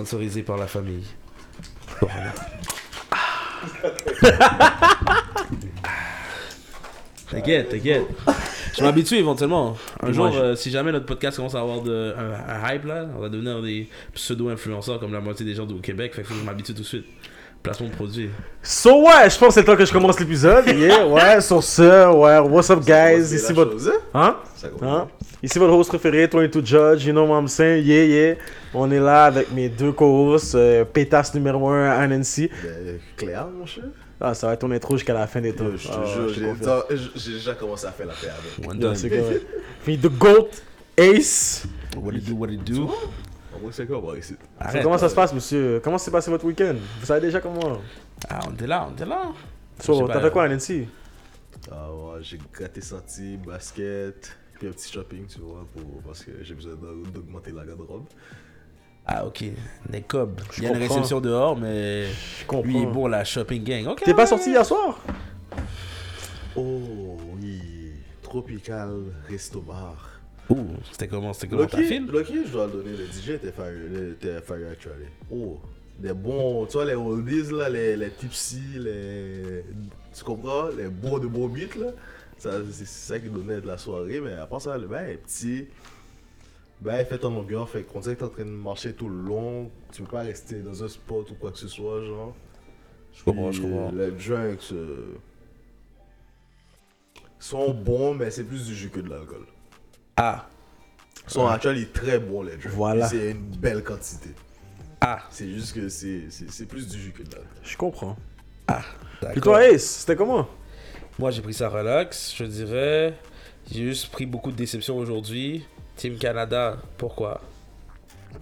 Sponsorisé par la famille. T'inquiète, t'inquiète. Je m'habitue éventuellement. Un jour, je- euh, si jamais notre podcast commence à avoir de, un, un hype là, on va devenir des pseudo-influenceurs comme la moitié des gens au Québec. Fait que je m'habitue tout de suite. Placement de produits. So ouais, je pense que c'est le temps que je commence l'épisode. Yeah, ouais, sur ce, ouais, what's up guys, ici votre... Hein? Ça Hein? Ici votre host préféré, 22 Judge, you know what I'm saying, yeah, yeah. On est là avec mes deux co-hosts, euh, pétasse numéro 1 à Nancy. Ben, Claire, mon cher. Ah, ça va être ton intro jusqu'à la fin des temps. Je te Ah, jure, j'ai déjà commencé à faire la paix avec. One done. Puis The GOAT, Ace. What it do, what it do? Quoi, on va ici? Arrête. comment ça se passe, monsieur? Comment s'est passé votre week-end? Vous savez déjà comment? Ah, on était là, on était là. So, t'as pas. fait quoi à Nancy? Ah ouais, j'ai gratté sorti, basket, puis un petit shopping, tu vois, pour, parce que j'ai besoin d'aug- d'augmenter la garde-robe. Ah, ok. Les cobs. Il y a une réception dehors, mais Je comprends. lui est bon, la shopping gang. Ok. T'es pas sorti hier soir? Oh oui, Tropical Resto Bar. Ouh, c'était comment, c'était comment ta Lucky, file? Lucky, je dois le donner, le DJ était fire, était fire actually. Oh, des bons, tu vois, les oldies là, les, les tipsy, les. Tu comprends Les bons de bons beats là. Ça, c'est ça qui donnait de la soirée, mais à part ça, le bain est petit. Ben, fait ton longueur, fait qu'on dirait que t'es en train de marcher tout le long. Tu peux pas rester dans un spot ou quoi que ce soit, genre. Je comprends, je comprends. Les drinks euh, sont bons, mais c'est plus du jus que de l'alcool. Ah, Sont actually très bons les drinks. Voilà. C'est une belle quantité. ah, C'est juste que c'est plus du jus que de l'alcool. Je comprends. ah. Puis toi, Ace, c'était comment? Moi, j'ai pris ça relax, je dirais. J'ai juste pris beaucoup de déceptions aujourd'hui. Team Canada, pourquoi?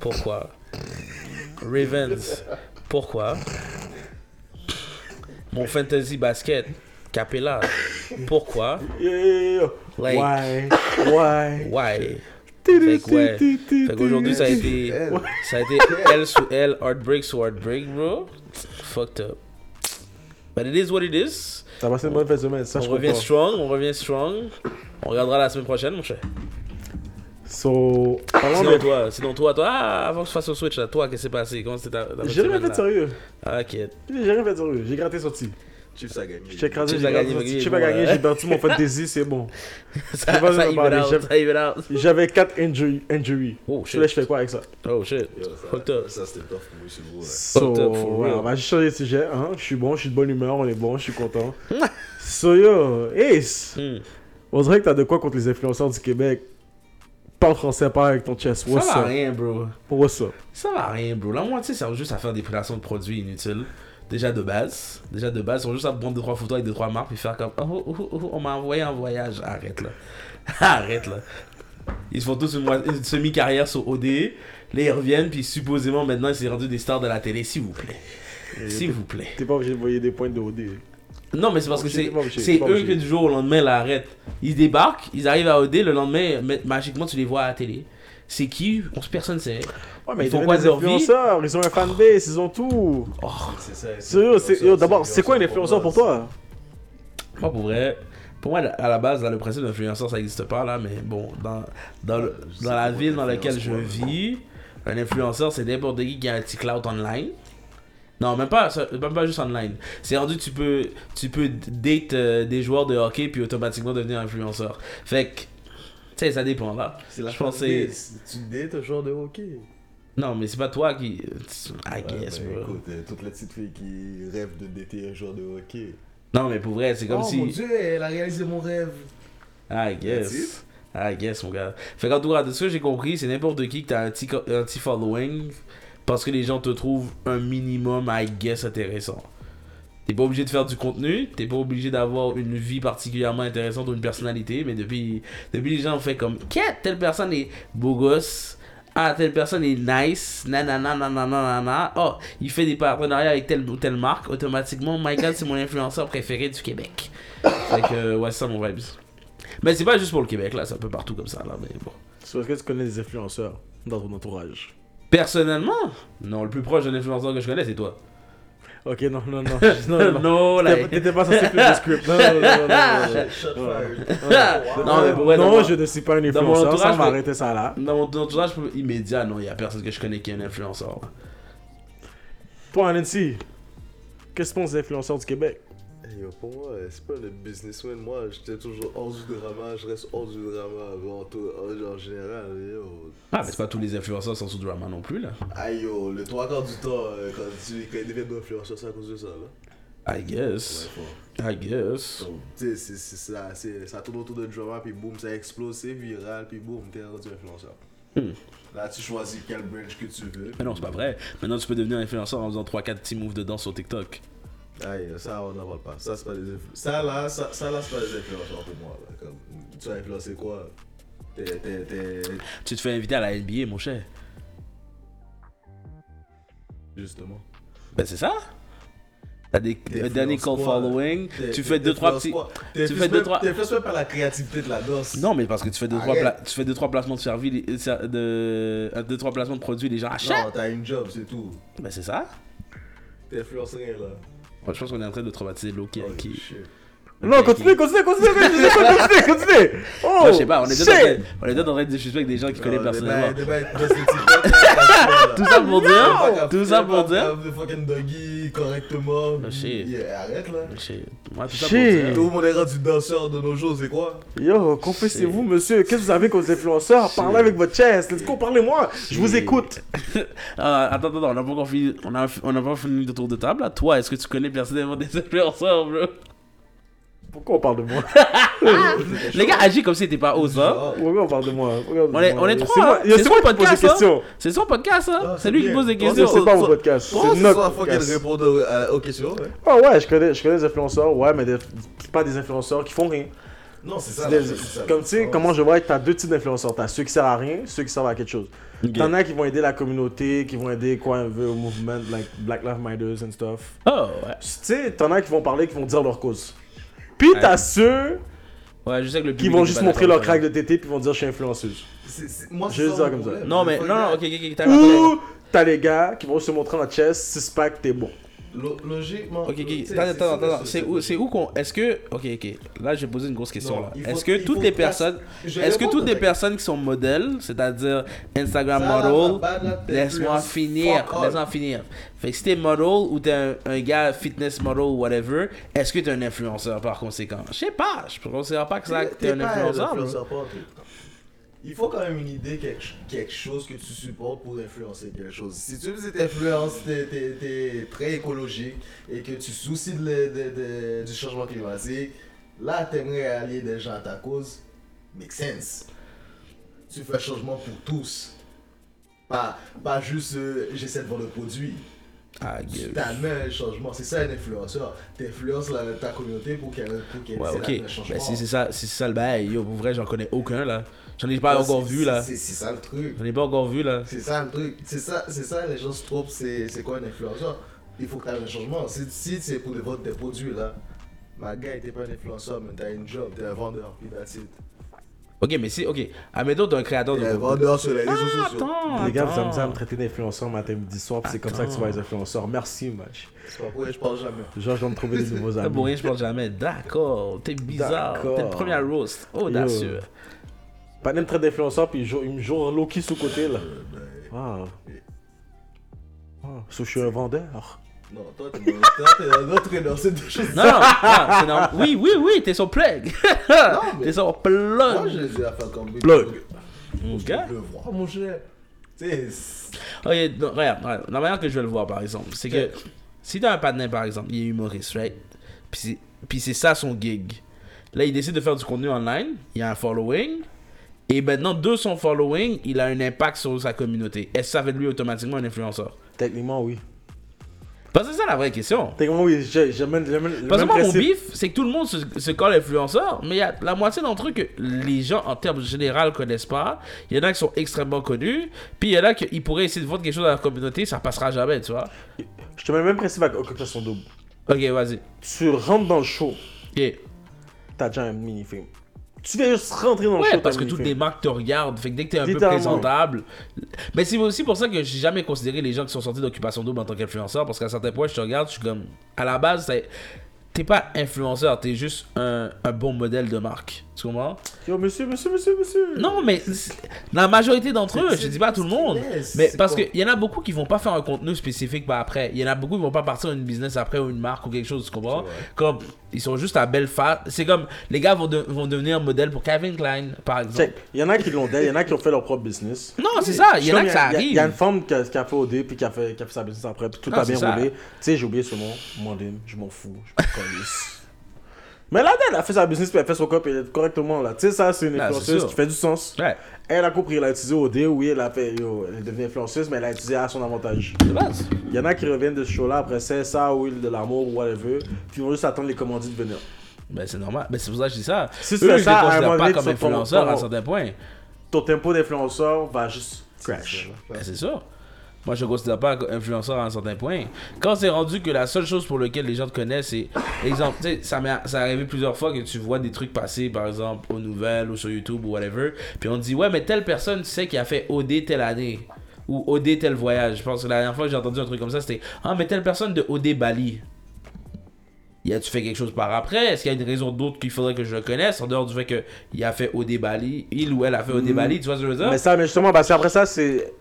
Pourquoi? Ravens, pourquoi? Mon fantasy basket, Capella, pourquoi? Yeah. Like, Why? Why? why? Fait que ouais. Fait qu'aujourd'hui, ça a été, ça a été L sous L, heartbreak sous heartbreak, bro. Fucked up. But it is what it is. T'as passé une bonne fin de semaine, ça je On revient comprends. strong, on revient strong. On regardera la semaine prochaine, mon cher. So, Sinon, de... toi, sinon, toi, toi, ah, avant que je fasse le switch, là, toi, qu'est-ce qui s'est passé? Comment c'était ta, ta J'ai rien fait sérieux. Ah, ok. J'ai rien fait de sérieux. J'ai gratté sorti. Chiefs a gagné. Chiefs j'ai a gagné, sorti. ok, Chief bon, a gagné, j'ai battu mon fantasy, c'est bon. Ça, pas ça even out, ça. J'avais 4 injury, injury. Oh, Je là, je shit. fais quoi avec ça? Oh, shit. Yo, ça, Fucked up. ça c'était tough pour moi, c'est. So, Fucked up, for ouais, real. on va juste changer de sujet. Hein? Je suis bon, je suis de bonne humeur, on est bon, je suis content. so, yo, Ace, Hmm. on dirait que t'as de quoi contre les influenceurs du Québec. Parle français, parle avec ton chest. Ça What's va up? rien, bro. What's up? Ça va rien, bro. La moitié sert juste à faire des prédations de produits inutiles. Déjà de base. Déjà de base, ils sont juste à prendre 2-3 photos avec 2-3 marques puis faire comme oh, oh, oh, oh, on m'a envoyé un voyage. Arrête là. Arrête là. Ils se font tous une, semi-carrière sur OD. Là, ils reviennent puis supposément maintenant ils s'est rendu des stars de la télé. S'il vous plaît. S'il vous plaît. T'es pas obligé de voyer des points de OD. Non, mais c'est parce que c'est eux que du jour au lendemain l'arrêtent. Ils débarquent, ils arrivent à OD, le lendemain, ma- magiquement tu les vois à la télé. C'est qui On Personne sait. Ouais, mais Ils ils font font quoi des influenceurs, ils ont un fanbase, ils ont tout. Oh, C'est ça. D'abord, c'est quoi un influenceur pour toi? Moi, pour vrai, pour moi, à la base, le principe d'influenceur, ça n'existe pas là, mais bon, dans, dans, le- la ville dans laquelle je vis, un influenceur, c'est n'importe qui qui a un petit clout online. Non, même pas, même pas juste online. C'est rendu, tu peux, tu peux date euh, des joueurs de hockey puis automatiquement devenir influenceur. Fait que, tu sais, ça dépend là. La Je pense que. Tu dates un joueur de hockey. Non, mais c'est pas toi qui. I Ouais, guess, ben, bro. écoute, euh, toutes les petites filles qui rêvent de dater un joueur de hockey. Non, mais pour vrai, c'est comme oh si. mon dieu, elle a réalisé mon rêve. I guess. I guess, mon gars. Fait qu'en tout cas, de ce que j'ai compris, c'est n'importe qui que t'as un petit, un petit following parce que les gens te trouvent un minimum, I guess, intéressant. T'es pas obligé de faire du contenu, t'es pas obligé d'avoir une vie particulièrement intéressante ou une personnalité, mais depuis, depuis les gens ont fait comme, qu'est telle personne est beau gosse, ah, telle personne est nice, nanana, nanana, nanana, oh, il fait des partenariats avec telle ou telle marque, automatiquement, my god, c'est mon influenceur préféré du Québec. Fait que, ouais, c'est ça mon vibes. Mais c'est pas juste pour le Québec, là, c'est un peu partout comme ça, là, mais bon. So, Est-ce que tu connais des influenceurs dans ton entourage? Personnellement, non, le plus proche d'un influenceur que je connais, c'est toi. Ok, non, non, non. non, non. non, là. T'étais- pas censé faire le script. Non, non, non, non, non, Ouais. je ne suis pas un dans mon influenceur, ça mais- arrêter ça là. Dans mon entourage immédiat, non, il y a personne que je connais qui est un influenceur. Toi, Nancy, qu'est-ce que tu penses des influenceurs du Québec? Yo, pour moi, c'est pas le businessman. Moi, j'étais toujours hors du drama. Je reste hors du drama en, tout- en, général. Yo. Ah, mais c'est pas tous les influenceurs sont sous drama non plus, là. Aïe, yo, le trois quarts du temps, euh, quand, tu, quand ils deviennent influenceurs, c'est à cause de ça, là. I guess. Ouais. I guess. Tu sais, ça, ça tourne autour de drama, puis boum, ça explose, c'est viral, puis boum, t'es rendu influenceur. Hmm. Là, tu choisis quel branch que tu veux. Mais non, c'est pas vrai. Maintenant, tu peux devenir influenceur en faisant 3-4 petits moves de danse sur TikTok. Aïe, ça, on n'en parle pas. Ça, c'est pas des influ- Ça, là, ça, ça, là, c'est pas des influenceurs pour moi. Là. Comme, tu vas influencer quoi? T'es. t'es- t'es- Tu te fais inviter à la NBA, mon cher. Justement. Ben, c'est ça. T'as des T'es un dernier call influences following. T'es- Tu fais t'es 2-3 influences petits. tu T'es fais influencé deux, trois- T'es influencé même par la créativité de la danse. Non, mais parce que tu fais 2-3 Arrête. tu fais deux, trois placements de service, de, de, deux, trois placements de produits, les gens achètent. Non, t'as une job, c'est tout. Ben, c'est ça. T'influences rien, là. Je pense qu'on est en train de traumatiser Loki Oh, qui. Non, continue, continue, continue, continue, continue, continue. Oh, je sais pas, on est shit. peut-être en train- train de disrespect des gens qui connaissent personnellement. Tout ça pour dire, tout ça pour dire. de fucking doggy correctement. Oh, arrête là. Shit. Moi, tout ça pour dire. Tout le monde est rendu danseur de nos jours, c'est quoi? Yo, confessez-vous, monsieur, qu'est-ce que vous avez les influenceurs Parlez avec votre chest? Let's go, parlez-moi. Je vous écoute. Ah, attends, attends, on n'a pas encore fini, on a, on a pas fini le tour de table là. Toi, est-ce que tu connais personnellement des influenceurs, bro? Pourquoi on parle de moi Les gars agissent comme si t'étais pas haut, ça. Pourquoi on parle de moi On est, on est trois, C'est moi, hein. son moi qui pose des podcast, hein. questions. C'est son podcast, hein. Ah, C'est lui qui pose des Toi, C'est questions. pas mon podcast. Oh, C'est c'est notre podcast. répondre euh, aux questions. ouais. Ah ouais, je connais, je connais des influenceurs, ouais, mais des- pas des influenceurs qui font rien. Non, c'est ça. Comme tu sais, Oh, comment je vois que t'as deux types d'influenceurs. T'as ceux qui servent à rien, ceux qui servent à quelque chose. Ok. T'en as qui vont aider la communauté, qui vont aider quoi, un peu au mouvement, like Black Lives Matter and stuff. Oh, ouais. Tu sais, t'en as qui vont parler, qui vont dire leur cause. Puis t'as ceux Ouais, je sais que le qui vont juste montrer leur craque de tété, puis vont dire je suis influenceuse. c'est- c'est- Moi, Je vais ça dire comme ça. Non, mais non, non, that. ok, ok, ok, t'as Ou t'as les gars qui vont se montrer en chest, six pack, t'es bon. Lo- Logiquement. Ok, ok, attends, c'est- attends, attends, c'est- où, c'est où qu'on, est-ce que, ok, ok, là je vais poser une grosse question là. Est-ce que toutes les personnes, est-ce que toutes les personnes qui sont modèles, c'est-à-dire Instagram model, laisse-moi finir, laisse-moi finir. Fait que si t'es model ou t'es un, un gars fitness model ou whatever, est-ce que t'es un influenceur par conséquent? Je sais pas, je considère pas que ça, t'es un influenceur. bro. influenceur, pas en tout. Il faut quand même une idée, quelque, quelque chose que tu supportes pour influencer quelque chose. Si tu cette influence, t'es- t'es très écologique et que tu soucies de de- de- du changement climatique, là, t'aimerais allier des gens à ta cause. Make sense. Tu fais un changement pour tous. Pas, pas juste euh, j'essaie de vendre le produit. Ah, t'amènes un changement. C'est ça un influenceur. T'influences ta communauté pour qu'elle qu'elle Ouais, essaie ok. d'amener un changement. Ben, si c'est ça, si c'est ça le bail, yo, pour vrai, j'en connais aucun là. J'en ai pas Ouais, encore vu là. C'est ça le truc. J'en ai pas encore vu là. C'est ça le truc. C'est ça, ça les gens se trompent. C'est quoi un influenceur? Il faut que tu aies un changement. Si, si c'est pour de vendre des produits là, ma gars, t'es pas un influenceur, mais t'as une job, t'es un vendeur. Puis that's it. Ok, mais si, ok. Admettons, t'es un créateur de un vendeur sur les réseaux sociaux. Attends, Les gars, vous attends. amusez à me traiter d'influenceur matin, midi, soir, puis c'est comme ça que tu vas être influenceur. Merci, match. C'est pas pour je parle jamais. Genre, je dois me trouver des nouveaux T'as pour amis. rien, je pense jamais. D'accord, t'es bizarre. T'es le premier roast. Audacieux. Pas même traite d'influenceur, puis il joue- il me joue Loki sous côté là. Euh, ben, Ah. Ah, so je suis un vendeur. Non, toi, t'es dans- toi, t'es un entraîneur. C'est deux choses. Non, non, non, c'est normal. Oui, oui, oui, t'es son plug. Non, mais T'es son moi, plug. je les ai à faire comme Plug. Mon Je gars. le vois, mon cher. Ok, non, regarde, regarde, la manière que je vais le voir, par exemple, c'est que si t'as un partenaire, par exemple, il est humoriste, right? Puis c'est ça son gig. Là, il décide de faire du contenu online, il a un following, et maintenant, de son following, il a un impact sur sa communauté. Est-ce que ça fait de lui automatiquement un influenceur? Techniquement, oui. Parce que c'est ça la vraie question. Techniquement, oui. J'amène le Parce que moi, mon bif, c'est que tout le monde se, se colle influenceur, mais il y a la moitié d'entre eux que les gens, en termes généraux, connaissent pas. Il y en a qui sont extrêmement connus, puis il y en a qui pourraient essayer de vendre quelque chose à la communauté, ça passera jamais, tu vois. Je te mets le même principe avec Occupation Double. Ok, vas-y. Tu rentres dans le show, Ok. t'as déjà un mini-film. Tu viens juste rentrer dans le show, Ouais, t'as parce que toutes les marques te regardent. Fait que dès que t'es un peu présentable. Mais c'est aussi pour ça que j'ai jamais considéré les gens qui sont sortis d'Occupation Double en tant qu'influenceur. Parce qu'à certains points, je te regarde, je suis comme. À la base, t'es pas influenceur, t'es juste un, un bon modèle de marque. Tu comprends? Yo, monsieur, monsieur, monsieur, monsieur. Non, mais la majorité d'entre eux, je dis pas tout le monde. Mais parce qu'il y en a beaucoup qui vont pas faire un contenu spécifique par après. Il y en a beaucoup qui vont pas partir une business après ou une marque ou quelque chose, tu comprends? Comme, ils sont juste à belle face. C'est comme, les gars vont, de- vont devenir modèle pour Calvin Klein, par exemple. Il y en a qui l'ont il y en a qui ont fait leur propre business. Non, c'est ça, il y en a que ça Il y, arrive. a une femme qui a, qui a fait OD puis qui a fait, qui a fait sa business après, puis tout Ah, a bien roulé. Tu sais, j'ai oublié ce nom. Mandine, je m'en fous. Je m'en. Mais là, elle a fait sa business puis elle a fait son cop correctement là. Tu sais, ça, c'est une c'est influenceuse sûr. qui fait du sens. Ouais, Elle a compris, elle a utilisé OD, oui, elle a fait, yo, elle est devenue influenceuse, mais elle a utilisé à son avantage. de. Il y en a qui reviennent de ce show-là après c'est ça, ou de l'amour, ou whatever, puis ils vont juste attendre les commandites venir. Ben, c'est normal. Ben, c'est pour ça que je dis ça. Si je ça, à un les considère moment pas donné, comme influenceurs à un certain point. Ton tempo d'influenceur va juste crash. Ben, c'est ça. Moi, je ne considère pas influenceur à un certain point. Quand c'est rendu que la seule chose pour laquelle les gens te connaissent, c'est. Exemple, tu sais, ça m'est arrivé plusieurs fois que tu vois des trucs passer, par exemple, aux nouvelles ou sur YouTube ou whatever. Puis on te dit, ouais, mais telle personne, tu sais, qui a fait OD telle année. Ou OD tel voyage. Je pense que la dernière fois que j'ai entendu un truc comme ça, c'était Ah, mais telle personne de OD Bali. Y a-tu fait quelque chose par après? Est-ce qu'il y a une raison d'autre qu'il faudrait que je le connaisse En dehors du fait qu'il a fait OD Bali, il ou elle a fait OD Mm. Bali, tu vois ce que je veux dire? Mais ça, mais justement, parce qu'après ça, c'est.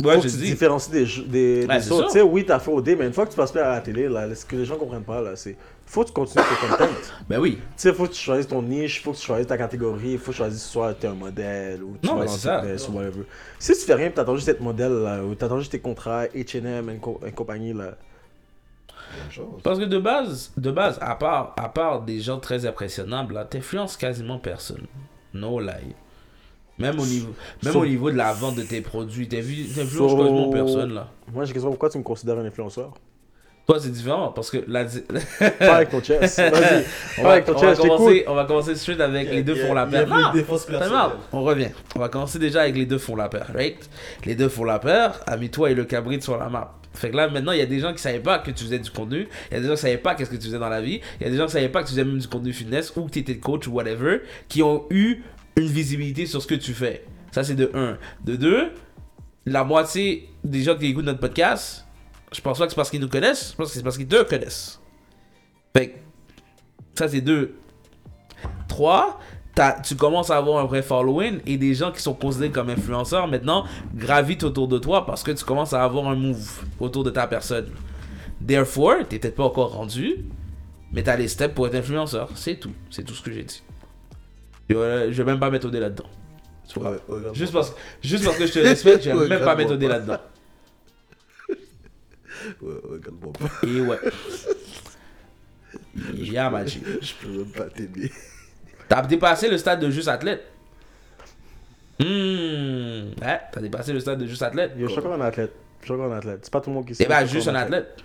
Ouais, faut je que tu dis. différencies des, des, Ouais, des autres. Tu sais, oui, t'as fait OD, mais une fois que tu passes plus à la télé, là, ce que les gens comprennent pas, là, c'est. Faut que tu continues tes content. tu Ben oui. sais, faut que tu choisisses ton niche, faut que tu choisisses ta catégorie, faut que tu choisisses soit t'es un modèle ou tu Non, vas mais dans c'est ça. ou whatever. Si tu fais rien, t'attends juste d'être modèle, là, ou t'attends juste tes contrats, H&M et, co- et compagnie, là. Parce que de base, de base, à part, à part des gens très impressionnables, là, t'influences quasiment personne. No lie. Même au niveau, même So- au niveau de la vente de tes produits, t'influ- t'influences So- quasiment personne là? Moi, j'ai question pourquoi tu me considères un influenceur Toi, c'est différent parce que la, Pas avec ton chest. Vas-y. on, Pas va, avec ton on, va chest, commencer, on va commencer straight avec les deux font la paire. personnelle. out. On revient. On va commencer déjà avec les deux font la paire, right? Les deux font la paire, Ami-toi et le cabrit sur la map. Fait que là, maintenant, il y a des gens qui savaient pas que tu faisais du contenu. Il y a des gens qui savaient pas qu'est-ce que tu faisais dans la vie. Il y a des gens qui savaient pas que tu faisais même du contenu fitness ou que tu étais coach ou whatever, qui ont eu une visibilité sur ce que tu fais. Ça, c'est de 1. De 2, la moitié des gens qui écoutent notre podcast, je pense pas que c'est parce qu'ils nous connaissent, je pense que c'est parce qu'ils te connaissent. Fait ça, c'est 2. 3, tu commences à avoir un vrai following et des gens qui sont considérés comme influenceurs maintenant gravitent autour de toi parce que tu commences à avoir un move autour de ta personne. Therefore, t'es peut-être pas encore rendu, mais t'as les steps pour être influenceur. C'est tout. C'est tout ce que j'ai dit. Voilà, je vais même pas là-dedans. Tu vois. Ouais, regarde-moi Juste parce, juste parce que je te respecte, je vais Ouais, même pas méthoder pas. là-dedans. Ouais, regarde-moi pas. Et ouais. Yeah, Magic. Je peux même pas t'aider. T'as dépassé le stade de juste athlète. Hmm. Ouais, t'as dépassé le stade de juste athlète. Yo, je suis encore un athlète. Je suis encore un athlète. C'est pas tout le monde qui Eh sait. ben, je suis juste un athlète.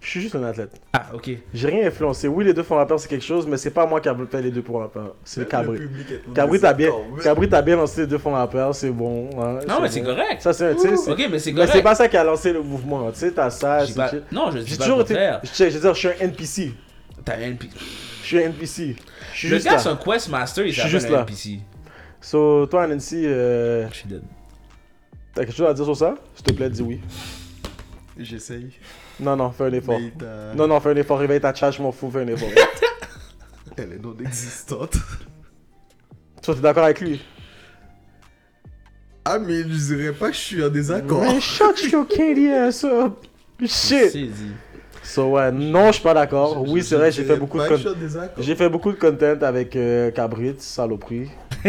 Je suis juste un athlète. Ah, ok. J'ai rien influencé. Oui, les deux font rappeur, c'est quelque chose, mais c'est pas moi qui a fait les deux font rappeur. C'est le Cabri. Cabri t'a bien, Cabri t'a bien lancé les deux font rappeur, c'est bon. hein, Non, mais c'est correct. Ça, c'est, Ok, mais c'est mais c'est correct. pas ça qui a lancé le mouvement. Tu sais, t'as ça. Pas-. Non, je dis J'ai pas toujours été. Je veux dire, je suis un NPC. T'as un NPC. Je suis un NPC. Je suis Le juste gars, là. c'est un Quest Master, il Je suis s'appelle juste un là. NPC. So, toi, Nancy, euh, Je suis dead. t'as quelque chose à dire sur ça? S'il te plaît, dis oui. J'essaye. Non, non, fais un effort. Mais Non, non, fais un effort. Réveille ta chat, je m'en fous, fais un effort. Elle est non existante. Toi, t'es d'accord avec lui? Ah, mais je dirais pas que je suis en désaccord. Man, shut your candy ass up. Shit. Dit. So, ouais, non, je suis pas d'accord. Oui, c'est vrai, j'ai fait beaucoup de de content. J'ai fait beaucoup de content avec euh, Cabrit, saloperie.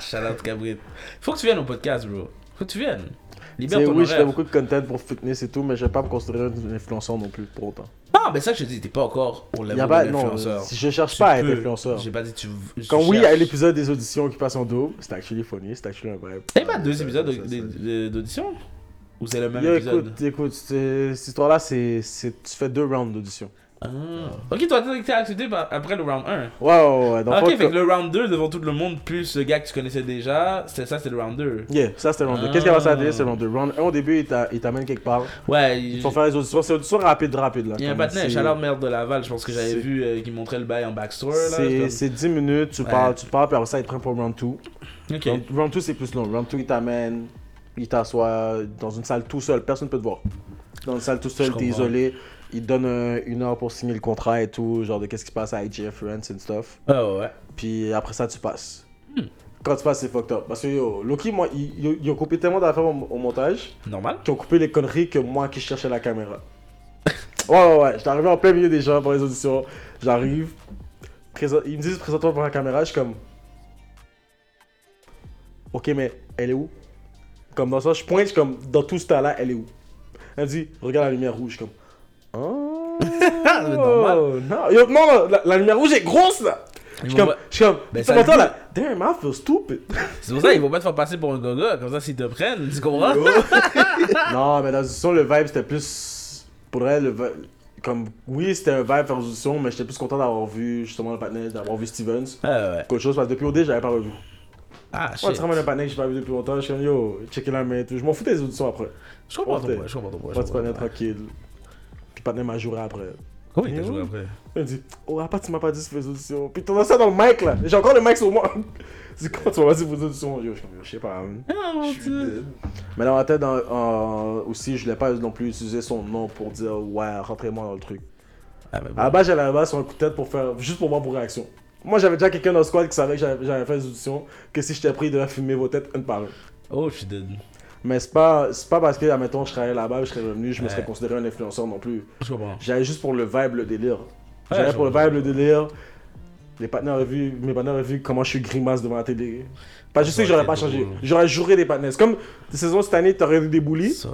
Shout out Cabrit. Faut que tu viennes au podcast, bro. Faut que tu viennes. Tu Libère ton oui, je fais horaire. beaucoup de content pour fitness et tout, mais je vais pas me considérer un influenceur non plus pour autant. Ah, mais ça, je te dis, t'es pas encore au level si je cherche Tu pas à être peux. influenceur. J'ai pas dit tu. tu Quand oui, il y a cherches. l'épisode des auditions qui passe en double, c'est actually funny, c'est actually un vibe. T'avais pas deux ça, épisodes d'audition? Ou c'est le même Yo, épisode? écoute, écoute, cette histoire-là, c'est, tu fais deux rounds d'audition. Ah. Ok, toi, t'as été accepté après le round 1. Ouais, ouais, ouais. Ok, fait que le round 2 devant tout le monde, plus le gars que tu connaissais déjà, c'était ça, c'était le round 2. Yeah, ça c'était le round 2. Ah. Qu'est-ce qui va télé, c'est le round 2. Round 1 au début, il, t'a- il t'amène quelque part. Ouais, Il faut faire les auditions. C'est auditions rapide, rapide là. il y a un patinet, c'est- Chaleur Merde de Laval, je pense que j'avais c'est- vu euh, qui montrait le bail en backstore. là. C'est, comme- c'est 10 minutes, tu parles, tu parles, puis après ça, il te prend pour round 2. Ok. Round, round 2, c'est plus long. Round 2, il t'amène, il t'assoit dans une salle tout seul, personne ne peut te voir. Dans une salle tout seul, t'es isolé. Il donne un- une heure pour signer le contrat et tout, genre de qu'est-ce qui se passe à IGF Rents and stuff. Ah ouais. Puis après ça, tu passes. Quand tu passes, c'est fucked up. Parce que yo, Loki, moi, ils, ont coupé tellement d'affaires au, au montage Normal. qu'ils ont coupé les conneries que moi qui cherchais la caméra. ouais, ouais, ouais. J'étais arrivé en plein milieu des gens pour les auditions. J'arrive. présent- Ils me disent présente-toi devant la caméra. Je suis comme. Ok, mais elle est où? Comme dans ça, je pointe, je comme dans tout ce temps-là, elle est où? Elle me dit regarde la lumière rouge. Comme. Oh, normal. Non, yo, non, non, la, la lumière rouge est grosse là je suis Ils comme, pas- je suis comme, Ben, ça là, damn, I feel stupid. C'est pour ça qu'ils vont pas te faire passer pour un gaga, comme ça s'ils te prennent, tu comprends? non, mais dans l'audition, le vibe c'était plus. Pour vrai, le vibe. Comme, oui, c'était un vibe faire l'audition, mais j'étais plus content d'avoir vu justement le partenaire, d'avoir vu Stevens. Ah ouais. Qu'autre chose, parce que depuis OD, j'avais pas revu. Ah Moi, shit. tu ramènes un partenaire que j'ai pas vu depuis longtemps, je suis comme, yo, checker la main tout. Je m'en fous des auditions après. Je comprends ton point, je comprends ton point. Moi, je tu comprends partenaire ton point. tranquille. Partenaire m'a joué après. Comment il t'a Et joué après? Il me dit, oh, ah, pas, tu m'as pas dit tu fais des auditions. Puis t'as ça dans le mic là. J'ai encore le mic sur moi. C'est comment tu m'as pas dit que tu fais des auditions? Yo, je je sais pas. hein. Ah mon Je dead. Mais dans ma tête, en- aussi, je voulais pas non plus utiliser son nom pour dire ouais, rentrez-moi dans le truc. Ah À bon. la base, j'allais à la base sur un coup de tête pour faire juste pour voir vos réactions. Moi, j'avais déjà quelqu'un dans le squad qui savait que j'avais fait des auditions, que si j'étais pris, il devait filmer vos têtes une par une. Oh, je suis dead. Mais c'est pas, pas parce que, admettons, je travaillais là-bas, je serais revenu, je me serais considéré un influenceur non plus. Je comprends. J'allais juste pour le vibe, le délire. J'allais pour le vibe, le délire. Les partenaires ont vu, mes partenaires ont vu comment je suis grimace devant la télé. Parce que je sais que j'aurais pas changé. J'aurais juré des partenaires. Comme, des saisons cette année, t'aurais eu des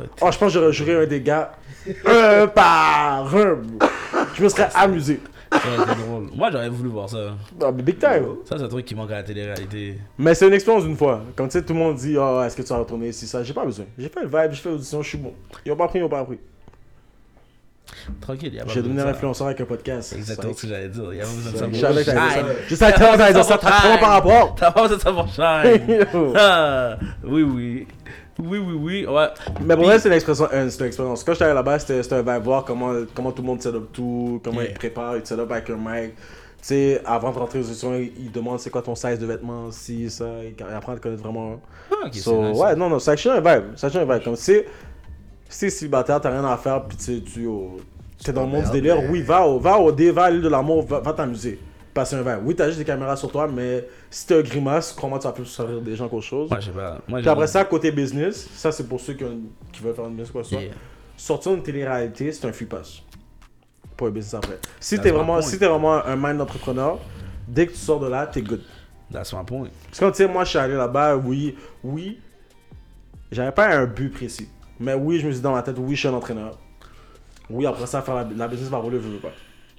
été- Oh, je pense que j'aurais juré un des gars. un par un. Je me serais amusé. Drôle. Moi, j'aurais voulu voir ça. Ah, mais big time. Ça, c'est un truc qui manque à la télé-réalité. Mais c'est une expérience d'une fois. Comme tu sais, tout le monde dit Oh, est-ce que tu vas retourner ici, ça J'ai pas besoin. J'ai fait le vibe, j'ai fait l'audition, je suis bon. Ils ont pas pris, ils ont pas pris. Tranquille, y a pas J'ai devenu de un influenceur avec un podcast. Exactement ce que j'allais dire. Y a pas besoin de ça. mon savais que t'allais dire ça. T'as tellement par rapport. T'as pas besoin de ça shine. Yo. Ah, oui, oui. Oui, oui, oui. Ouais. Mais pour vrai, c'est une expérience. euh, c'est une expérience. Quand j'étais allé là-bas, c'était un vibe voir comment, comment tout le monde set up tout, comment Yeah. ils préparent, ils set up avec un mic. Tu sais, avant de rentrer aux auditions, ils ils demandent c'est quoi ton size de vêtements, si, ça. Ils apprennent à connaître vraiment. Ah, ok, So, nice. ouais, non, non, c'est actually un vibe. C'est actually un vibe. Comme si si célibataire, t'as rien à faire, puis tu tu oh, t'es dans le monde du délire, mais- oui, va au, va au dé, va à l'île de l'amour, va, va t'amuser. Passer un vibe. Oui, t'as juste des caméras sur toi, mais si t'es un grimace, crois-moi, tu vas plus servir des gens qu'autre chose. Moi, je sais pas. Moi, Puis après ça, côté business, ça c'est pour ceux qui, ont- qui veulent faire un business quoi que ce soit. Yeah. Sortir une télé-réalité, c'est un free pass. Pour un business après. Si That's t'es my vraiment, point. si t'es vraiment un mind d'entrepreneur, dès que tu sors de là, t'es good. That's my point. Parce que tu sais, moi je suis allé là-bas, oui, oui, j'avais pas un but précis. Mais oui, je me suis dit dans ma tête, oui, je suis un entraîneur. Oui, après ça, faire la, la business va rouler, je veux pas.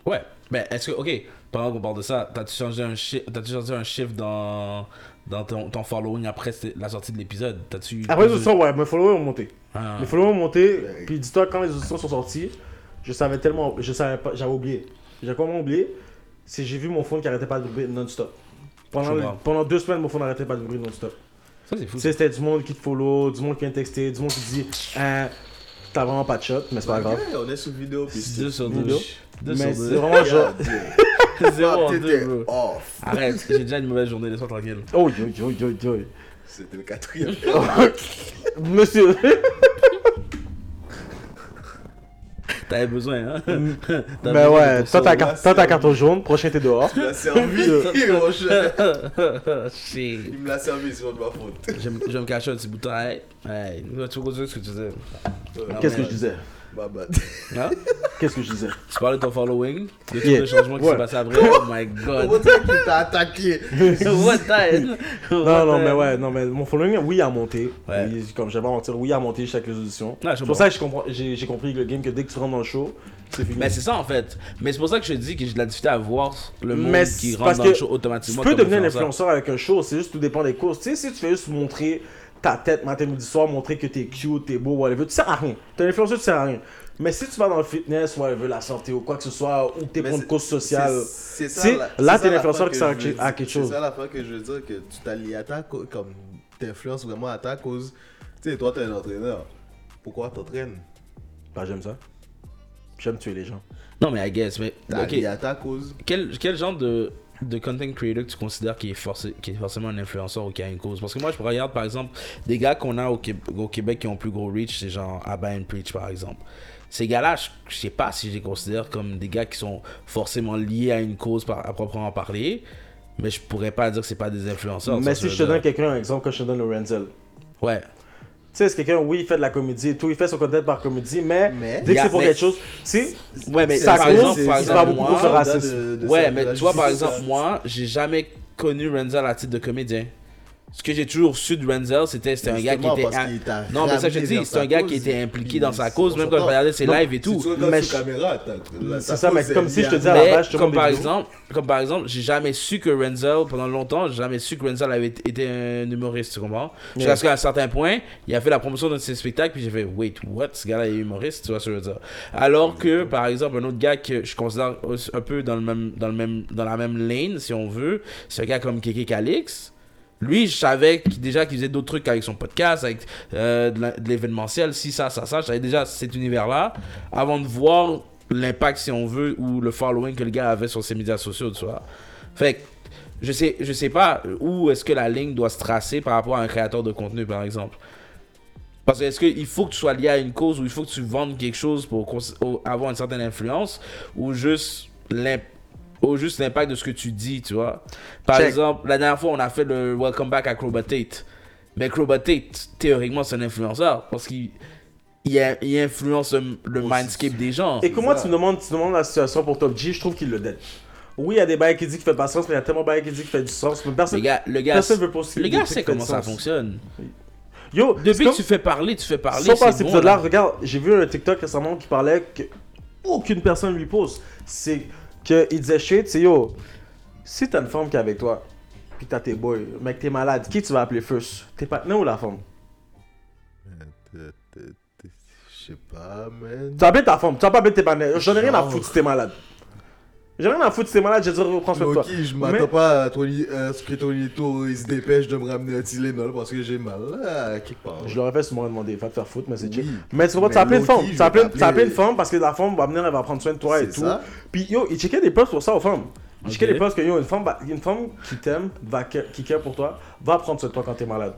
Ouais. Ben, est-ce que, ok, pendant qu'on parle de ça, t'as-tu changé un shift, t'as-tu changé un shift dans, dans ton, ton following après c'est- la sortie de l'épisode? T'as-tu. Après les auditions, ouais, mes followers ont monté. Ah. Mes followers ont monté, puis dis-toi, quand les auditions sont sorties, je savais tellement, je savais pas, j'avais oublié. J'ai comment oublié C'est j'ai vu mon phone qui arrêtait pas de vibrer non-stop. Pendant, pendant deux semaines, mon phone n'arrêtait pas de vibrer non-stop. Ça, c'est fou. Tu sais, c'était du monde qui te follow, du monde qui vient te texter, du monde qui dit, hein, t'as vraiment pas de shot, mais c'est pas grave. Ouais, on est sur vidéo, puis Deux sur deux. Vidéo. Deux Mais sur c'est vraiment genre. Zéro en Ah, deux, t'étais bro. off. Arrête, j'ai déjà une mauvaise journée, laisse-moi tranquille. Oh, yo, yo, yo, yo. C'était le quatrième. Monsieur. T'avais besoin, hein? Mais besoin Ben ouais, toi ton ta carte- jaune, prochain t'es dehors. Il m'a servi, mon cher. Shit. Il me l'a servi, c'est pas de ma faute. Je vais me- cacher un petit bout de temps. Hey, hey, tu veux continuer ce que tu disais? Qu'est-ce que je disais? Ma bad. Hein? Qu'est-ce que je disais? Tu parlais de ton following, de tous Yeah. les changements qui Ouais. s'est passé après. Oh my god. ça qu'il t'a attaqué? What the Non, non, mais ouais, non, mais mon following, oui, a monté. Ouais. Oui, comme je vais pas mentir, oui, a monté chaque. Ouais, je c'est pour ça que je comprends- j'ai compris le game que dès que tu rentres dans le show, c'est fini. Mais c'est ça en fait. Mais c'est pour ça que je te dis que j'ai de la difficulté à voir le monde Mais qui rentre dans le que show tu automatiquement. peux comme devenir un influenceur. influenceur avec un show, c'est juste tout dépend des courses. Tu sais, si tu fais juste montrer ta tête matin, midi, soir, montrer que t'es cute, t'es beau, whatever, tu sers à rien. T'es un influenceur, tu sers à rien. Mais si tu vas dans le fitness, whatever, la santé ou quoi que ce soit, ou t'es pour une cause sociale. C'est c'est Si, ça. là, c'est t'es ça l'influenceur l'affaire qui que sert à quelque chose. C'est ça la fois que je veux dire que tu t'allies à ta cause, comme t'influences vraiment à ta cause. Tu sais, toi, t'es un entraîneur. Pourquoi t'entraînes? Bah, j'aime ça. J'aime tuer les gens. Non, mais I guess. Mais allié à ta cause. Quel, quel genre de de content creator que tu considères qui est, forcé, qui est forcément un influenceur ou qui a une cause Parce que moi, je regarde par exemple des gars qu'on a au, Qué- au Québec qui ont plus gros reach, c'est genre Abba and Preach par exemple. Ces gars-là, je, je sais pas si je les considère comme des gars qui sont forcément liés à une cause par, à proprement parler, mais je pourrais pas dire que c'est pas des influenceurs. Mais si je te donne quelqu'un un exemple, quand je te donne le Renzel. Ouais. Tu sais, c'est quelqu'un, oui, il fait de la comédie et tout, il fait son content par comédie, mais, Mais- dès que c'est pour mais- quelque chose. Ouais, mais Ça par c'est exemple, pas beaucoup moi, sur racisme. Ouais, mais tu vois, par exemple, moi, j'ai jamais connu Renzel à titre de comédien. Ce que j'ai toujours su de Renzel, c'était c'était un gars qui était. t'a Non, mais ça, je te dis, c'est un gars cause, qui était impliqué dans sa cause, même quand je regardais ses lives et tout. Mais C'est ça, comme si je te vient- dis à la Mais base, je te comme par exemple, comme par exemple, j'ai jamais su que Renzel, pendant longtemps, j'ai jamais su que Renzel avait été- un humoriste, tu comprends? Jusqu'à Ouais. ce qu'à un certain point, il a fait la promotion de ses spectacles, puis j'ai fait, wait, what? Ce gars-là est humoriste, tu vois ce que je veux dire? Alors que, par exemple, un autre gars que je considère un peu dans, le même, dans, le même, dans la même lane, si on veut, c'est un gars comme Keke Calix. Lui, je savais déjà qu'il faisait d'autres trucs avec son podcast, avec euh, de l'événementiel, si, ça, ça, ça. Je savais déjà cet univers-là avant de voir l'impact, si on veut, ou le following que le gars avait sur ses médias sociaux, tu vois. Fait que, je sais, je sais pas où est-ce que la ligne doit se tracer par rapport à un créateur de contenu, par exemple. Parce que est-ce qu'il faut que tu sois lié à une cause ou il faut que tu vendes quelque chose pour avoir une certaine influence ou juste l'imp- ou juste l'impact de ce que tu dis, tu vois. Par Check. exemple, la dernière fois, on a fait le Welcome Back à Crowbar Tate. Mais Crowbar Tate, théoriquement, c'est un influenceur parce qu'il il, a- il influence le, le Oh, mindscape des gens. Et comment ça. tu me demandes, tu me demandes la situation pour Top G, je trouve qu'il le donne. Oui, il y a des bails qui disent qu'il fait pas de sens, mais il y a tellement de bails qui disent qu'il fait du sens. Mais Le personne, gars, le gars, personne veut poster le gars sait comment ça sens. fonctionne. Yo, Depuis comme- que tu fais parler, tu fais parler. Sans passer c'est bon, là. regarde, j'ai vu un TikTok récemment qui parlait que aucune personne lui pose. C'est que il disait shit, c'est yo, si t'as une femme qui est avec toi, puis t'as tes boys, mec, t'es malade, qui tu vas appeler first? T'es partenaire ou la femme? T'es- Je sais pas, man. Tu appeler ta femme, tu vas pas appeler tes partenaires. J'en ai rien à foutre si t'es malade. J'ai rien à foutre si t'es malade, j'ai dit reprends soin de toi. Ok, je m'attends Mais- pas à, Tony, à ce que Tonito il se dépêche de me ramener un Tylenol parce que j'ai mal là, quelque part. Je l'aurais fait si moi demandé, va te faire foutre, mais c'est chill. Oui. Mais tu vois, tu Mais as appelé une femme, je tu as appelé, appelé une femme parce que la femme va venir, elle va prendre soin de toi et C'est tout. ça. Puis yo, il checkait des posts pour ça aux femmes. Il Ok. checkait des posts que yo, une femme, va- une femme qui t'aime, va, qui care pour toi, va prendre soin de toi quand t'es malade.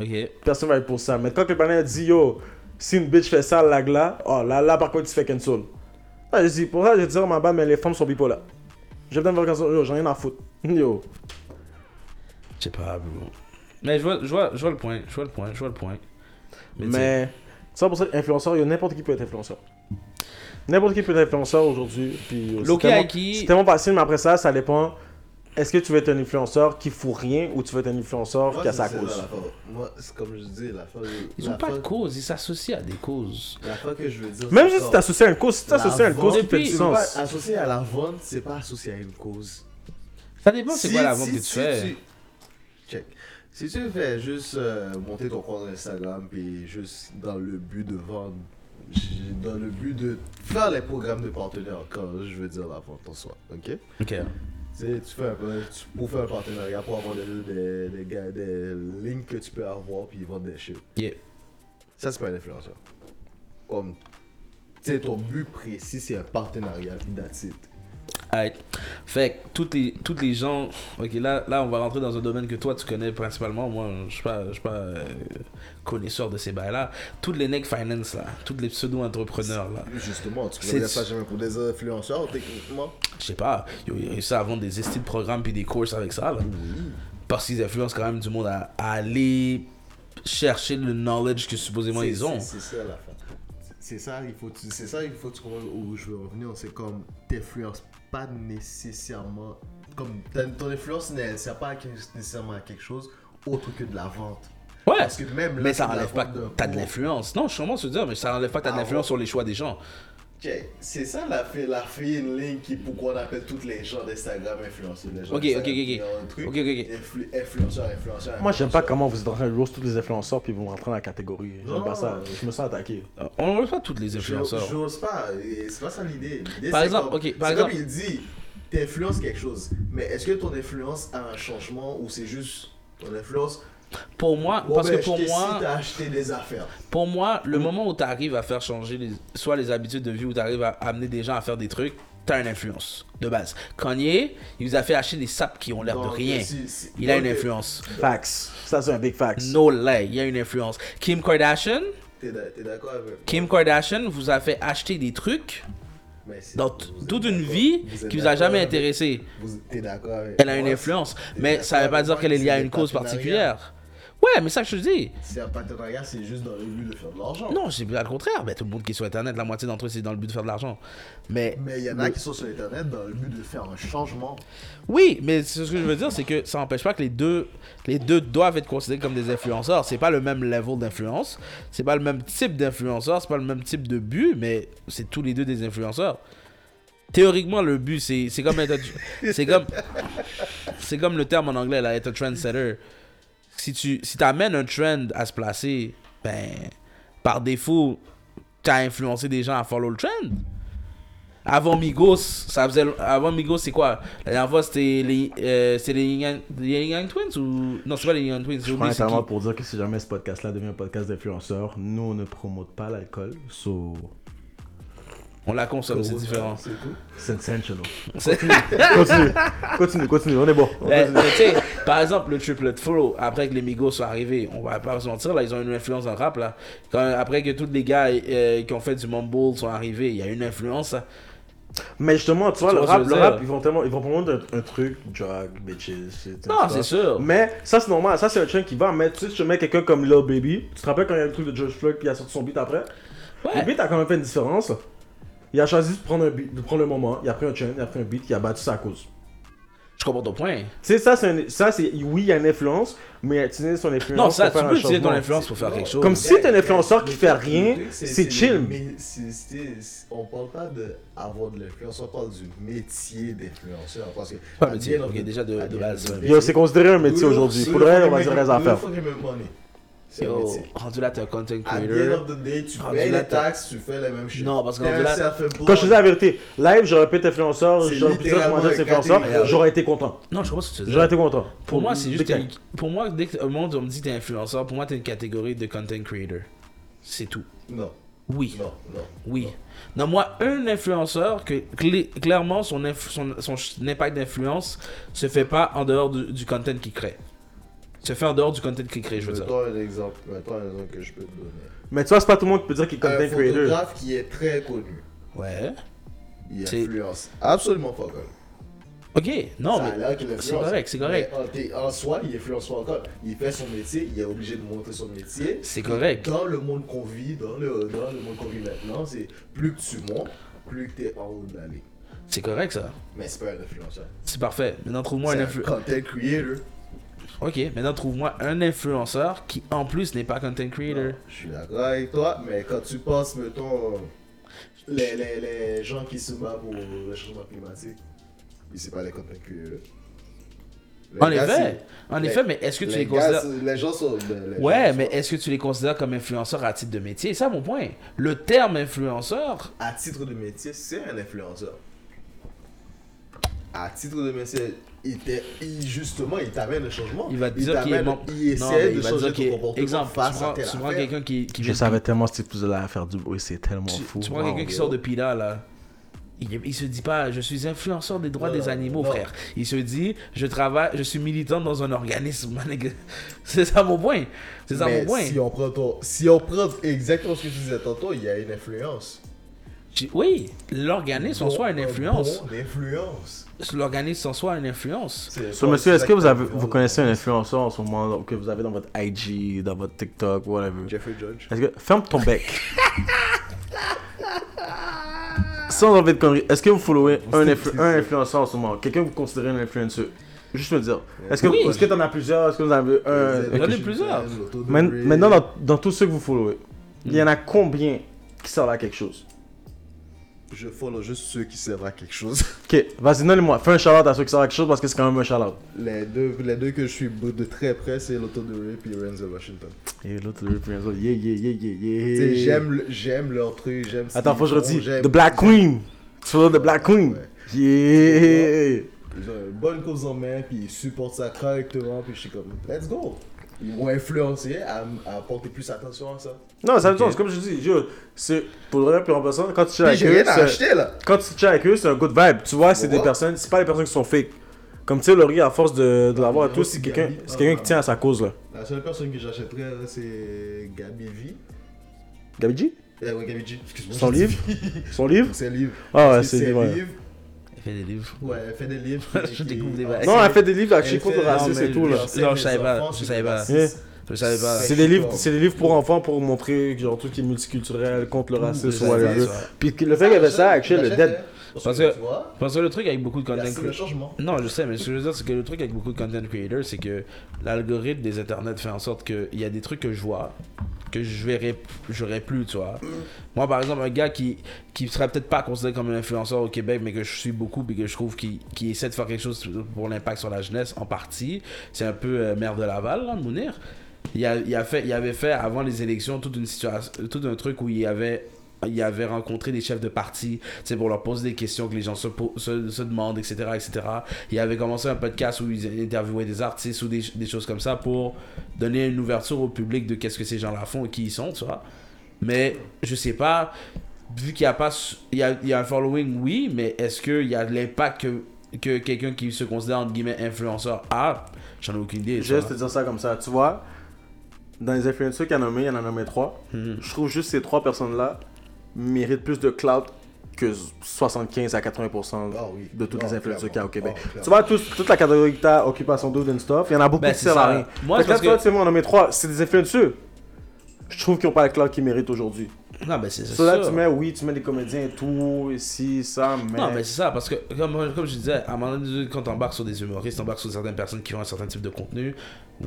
Ok. Personne va être pour ça. Mais quand le panel dit yo, si une bitch fait ça, lag là, oh là, là par contre, tu fais cancel. Ah, je dis, pour ça, je dis, oh ma bad, mais les femmes sont bipolaires. J'ai besoin de voir cancel, yo, j'en ai rien à foutre. Yo. Je sais pas, bro. Mais je vois, je, vois, je vois le point, je vois le point, je vois le point. Mais, Mais, ça pour ça, influenceur, yo, n'importe qui peut être influenceur. N'importe qui peut être influenceur aujourd'hui. Puis, c'est Loki tellement- Aiki- C'est tellement facile, mais après ça, ça dépend. Est-ce que tu veux être un influenceur qui fout rien ou tu veux être un influenceur Moi, qui a sa cause? Moi, c'est comme je dis, la fois. Ils la ont pas de cause, ils s'associent à des causes. La fois que je veux dire. Même c'est si t'associes à une cause, si tu t'associes à une La cause qui vente, fait et du sens. associer à la vente, c'est pas associé à une cause. Ça dépend c'est quoi la vente que tu fais. tu- Check. Si tu fais juste euh, monter ton compte Instagram puis juste dans le but de vendre, dans le but de faire les programmes de partenaires, quand je veux dire la vente en soi, ok? Ok. Tu fais un peu, tu- pour faire un partenariat, pour avoir des, des, des, gars- des lignes que tu peux avoir puis vendre des shit. Yeah. Ça, c'est pas un influenceur. Comme, tu sais, ton but précis, c'est un partenariat, that's it. Alright. Fait que toutes les, toutes les gens. Ok, là, là, on va rentrer dans un domaine que toi tu connais principalement. Moi, je suis pas, pas euh, connaisseur de ces bails-là. Toutes les nec finance là, toutes les pseudo-entrepreneurs là. Justement, tu dire ça jamais pour des influenceurs, techniquement? Je sais pas, ils ont réussi à vendre des estis de programmes puis des courses avec ça là. Parce qu'ils influencent quand même du monde à, à aller chercher le knowledge que supposément ils ont. C'est ça la fin. C'est ça, il faut, c'est ça, il faut que tu où je veux revenir. C'est comme, t'influences pas nécessairement. Comme, ton influence ne sert pas à nécessairement à quelque chose autre que de la vente. Ouais, Parce que même là, mais ça enlève pas que t'as de l'influence. Non, je suis vraiment se dire, mais ça enlève pas que t'as de Ah l'influence sur les choix des gens. C'est ça la, la fine ligne qui, pourquoi on appelle tous les gens d'Instagram influenceurs. Les gens Ok, ok, ok, ok. truc, Ok, ok, ok. influ- influenceur, influenceur. Moi, j'aime pas comment vous êtes en train de roast tous les influenceurs puis vous rentrez dans la catégorie. J'aime pas ça. Je me sens attaqué. On ne veut pas toutes les Je- influenceurs. J'ose pas, c'est pas ça l'idée. Par exemple, comme- ok, par exemple- comme il dit, t'influences quelque chose, mais est-ce que ton influence a un changement ou c'est juste ton influence Pour moi, Bon, parce ben, que pour moi, d'acheter des affaires. pour moi, le moment où tu arrives à faire changer les, soit les habitudes de vie, où tu arrives à amener des gens à faire des trucs, t'as une influence de base. Kanye, il vous a fait acheter des sapes qui ont l'air de rien. Il a une influence. Facts. Ça, c'est un big facts. No lie, il y a une influence. Kim Kardashian, T'es d'a- t'es d'accord avec Kim Kardashian vous a fait acheter des trucs dans toute une vie qui vous a jamais intéressé. vous- T'es d'accord avec Elle a une influence, mais ça veut d'accord pas dire qu'elle est liée à une cause particulière. Ouais, mais ça que je te dis. C'est un partenariat, c'est juste dans le but de faire de l'argent. Non, c'est bien le contraire. Ben, tout le monde qui est sur Internet, la moitié d'entre eux, c'est dans le but de faire de l'argent. Mais Mais il y en a qui sont sur Internet dans le but de faire un changement. oui, mais ce que je veux dire, c'est que ça n'empêche pas que les deux, les deux doivent être considérés comme des influenceurs. C'est pas le même level d'influence, c'est pas le même type d'influenceur, c'est pas le même type de but, mais c'est tous les deux des influenceurs. Théoriquement, le but, c'est comme c'est comme, c'est comme le terme en anglais, là, être un trendsetter. Si tu si amènes un trend à se placer, ben, par défaut, tu as influencé des gens à follow le trend. Avant Migos, ça faisait. Avant Migos, c'est quoi? La dernière fois, c'était les, euh, les Yang- Yang Twins ou. Non, c'est pas les Yang Twins, Je prends qui. pour dire que si jamais ce podcast-là devient un podcast d'influenceurs, nous, on ne promote pas l'alcool. So, On la consomme, c'est différent. C'est. C'est- continue, continue, continue, on est bon. Mais, mais sais, par exemple, le triplet flow, après que les Migos sont arrivés, on va pas se mentir, là, ils ont une influence dans le rap, là. Quand, après que tous les gars euh, qui ont fait du mumble sont arrivés, il y a une influence, là. Mais justement, tu vois, le rap, le rap, ils vont tellement, ils vont promouvoir un, un truc, drug, bitches. Non, c'est sûr. Mais ça, c'est normal. Ça, c'est un trend qui va mettre. Tu sais, tu mets quelqu'un comme Lil Baby. Tu te rappelles quand il y a le truc de George Floyd, puis il a sorti son beat après? Le beat a quand même fait une différence. Il a choisi de prendre, un beat, de prendre le moment. Il a pris un trend, il a pris un beat, il a battu sa cause. Je comprends ton point. Tu sais, ça, c'est ça, c'est. Oui, il y a une influence, mais utiliser son influence. Non, ça, pour tu faire peux utiliser ton influence pour faire quelque chose. Comme si t'es un influenceur qui Le fait rien, le c'est chill. Mais c'est- c'est- on parle pas d'avoir de l'influence, on parle du métier d'influenceur. Parce que. Pas métier, end of ok, the- déjà de- base, c'est considéré un métier aujourd'hui. you Faudrait, on va dire les affaires. Yo, rendu là, t'es un content À the end creator. of the day, tu Rendu payes là, les taxes, tu fais la même chose. Non, parce que rendu là- Quand je te dis la vérité, live, j'aurais pu être influenceur, j'aurais pu c'est influenceur, j'aurais été content. Non, je comprends ce que tu dire. J'aurais été content. Pour moi, c'est juste. Pour moi, dès que le monde on me dit t'es influenceur, pour moi, t'es une catégorie de content creator. C'est tout. Non, Oui. non, non. Oui. Non, moi, un influenceur, que clairement, son, inf- son, son ch- impact d'influence se fait pas en dehors du, du content qu'il crée. Se fait en dehors du content qu'il crée, je veux dire. Mettons un exemple, mettons un exemple que je peux te donner. Mais tu vois, c'est pas tout le monde qui peut dire qu'il est Un content creator. photographe qui est très connu. Ouais. Il influence absolument pas encore. Ok, non, mais l'air qu'il influence. c'est correct, c'est correct. Mais en, t'es- en soi, il influence pas encore. Il fait son métier, il est obligé de montrer son métier. C'est correct. Dans le monde qu'on vit, dans le, dans le monde qu'on vit maintenant, c'est plus que tu montes, plus que t'es en haut de l'allée. C'est correct, ça. Mais c'est pas un influenceur. C'est parfait. Maintenant, trouve-moi C'est un un influenceur. content creator. Ok, maintenant, trouve-moi un influenceur qui, en plus, n'est pas content creator. Je suis d'accord avec toi, mais quand tu penses, mettons, les, les, les gens qui se battent pour le changement climatique, ils c'est pas les content creators. Les En gars, effet. En les- effet, mais est-ce que tu les, considères... les gens sont. les Ouais, gens mais sont- est-ce que tu les considères comme influenceurs à titre de métier? C'est ça mon point. Le terme influenceur, À titre de métier, c'est un influenceur. À titre de métier, il justement, il t'amène le changement. il va te dire qu'il est membre. Il essaie Non, de il changer dire ton comportement Exemple, tu face à prends, telle tu prends quelqu'un qui, qui Je de- savais tellement Steve Puzzle allait faire du bruit, c'est tellement tu, fou. tu prends quelqu'un qui sort de Pila là. Il, il se dit pas, je suis influenceur des droits Non, des animaux, non. frère. Il se dit, je travaille, je suis militant dans un organisme. C'est ça mon point. C'est ça mon point. Si on, prend ton- si on prend exactement ce que tu disais tantôt, il y a une influence. Oui, l'organisme en soi a une influence. Bon influence. L'organisme en soi a une influence. So, monsieur, est-ce que vous, avez, vous connaissez un influenceur en ce moment que vous avez dans votre IG, dans votre TikTok, whatever? Jeffrey Judge. Est-ce que... Ferme ton bec. Sans enlever de conneries, est-ce que vous followez un, influ- un influenceur en ce moment? Quelqu'un que vous considérez un influenceur? Juste me dire. Est-ce que Oui. est-ce que t'en as plusieurs? Est-ce que vous en avez un? J'en ai plusieurs. Maintenant, dans, dans tous ceux que vous followez, il y en a combien qui servent à quelque chose? Je follow juste ceux qui servent à quelque chose. Ok, vas-y, donne-moi. Fais un shout-out à ceux qui servent à quelque chose parce que c'est quand même un shout-out. Les deux, les deux que je suis de très près, c'est l'auto de Rip et Renzo Washington. Et l'autre, le Lorenzo, yeah, yeah, yeah, yeah, yeah. Sais, J'aime, j'aime leur truc, j'aime Attends, faut que je j'aime- The Black Queen. Tu follow The Black Queen. Yeah. Ils ont une bonne cause en main, puis ils supportent ça correctement, puis je suis comme, let's go. Ils vont influencer à, à porter plus attention à ça. Non, ça veut Ok. dire, comme je dis, c'est pour le vrai, puis en passant, quand tu Puis avec eux, acheter là. quand tu chill avec eux, c'est un good vibe. Tu vois, c'est des personnes, c'est pas des personnes qui sont fake. Comme tu sais, Laurie, à force de, de l'avoir et tout, c'est quelqu'un Gabi. c'est quelqu'un qui Ah. tient à sa cause, là. La seule personne que j'achèterais là, c'est Gabi V. Gabi G? Eh ouais, Gabi G. Excuse-moi. Son livre? Son livre? C'est un livre. Ah ouais, c'est livre, ouais. livre. Fait des livres. Ouais, elle fait des livres. Je découvre des Ah, bails. Non, elle fait des livres Elle actually contre le racisme et tout, là. je- Non, je savais pas, je savais pas. Je savais pas. C'est des livres, c'est des livres pour enfants pour montrer genre tout qui est multiculturel contre le racisme pas ça. Puis le fait qu'il y avait ça, actually, le dead. Parce que- vois, Parce que le truc avec beaucoup de y content creators. Non, je sais, mais ce que je veux dire, c'est que le truc avec beaucoup de content creators, c'est que l'algorithme des internets fait en sorte qu'il y a des trucs que je vois que je verrais j'aurais plus, tu vois. Moi, par exemple, un gars qui qui serait peut-être pas considéré comme un influenceur au Québec, mais que je suis beaucoup et que je trouve qu'il qu'il essaie de faire quelque chose pour l'impact sur la jeunesse, en partie, c'est un peu euh, maire de Laval, là, Mounir. Il, a, il, a fait, il avait fait avant les élections toute une situation, tout un truc où il avait il avait rencontré des chefs de parti c'est pour leur poser des questions que les gens se, se, se demandent, etc., etc. Il avait commencé un podcast où il interviewait des artistes ou des, des choses comme ça pour donner une ouverture au public de qu'est-ce que ces gens-là font et qui ils sont, tu vois. Mais je sais pas, vu qu'il y a pas, il y a, il y a un following, oui, mais est-ce qu'il y a l'impact que, que quelqu'un qui se considère entre guillemets influenceur a? J'en ai aucune idée. Juste te dire ça comme ça. Tu vois, dans les influenceurs qu'il a nommé, il y en a nommé trois. Mhm. Je trouve juste ces trois personnes-là méritent plus de clout que 75 à 80% Ah oui. de tous Ah, les influenceurs qu'il y a au. Québec. Ah, tu vois, toute la catégorie que t'as, occupation double and stuff, il y en a beaucoup Ben, qui c'est servent à ça. rien. Moi, c'est que là, parce tu tu moi, on en met trois, c'est des influenceurs. Je trouve qu'ils n'ont pas le clout qu'ils méritent aujourd'hui. Non, mais c'est So là, tu mets, oui, tu mets des comédiens et tout, ici, ça, mais. Non, mais c'est ça, parce que, comme, comme je disais, à un moment donné, quand t'embarques sur des humoristes, t'embarques sur certaines personnes qui font un certain type de contenu,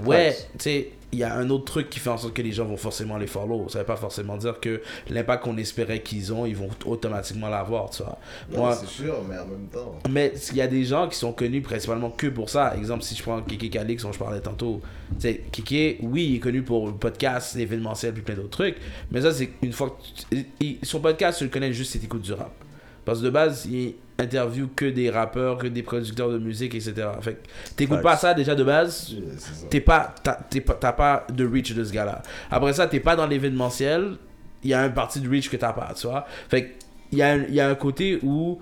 ouais, tu sais, il y a un autre truc qui fait en sorte que les gens vont forcément les follow. Ça veut pas forcément dire que l'impact qu'on espérait qu'ils ont, ils vont automatiquement l'avoir, tu vois. Moi, c'est sûr, mais en même temps. mais il y a des gens qui sont connus principalement que pour ça. Exemple, si je prends Kiki Calix, dont je parlais tantôt. Tu sais, Kiki, oui, il est connu pour le podcast, l'événementiel, puis plein d'autres trucs. Mais ça, c'est une fois que. tu- son podcast, tu le connais juste si t'écoutes du rap. Parce que de base, il interview que des rappeurs, que des producteurs de musique, etc. Fait que t'écoutes pas ça déjà de base, t'es pas, t'as t'es pas, t'as pas de reach de ce gars-là. Après ça, t'es pas dans l'événementiel, il y a un parti de reach que t'as pas, tu vois. Fait que il y, a y a un côté où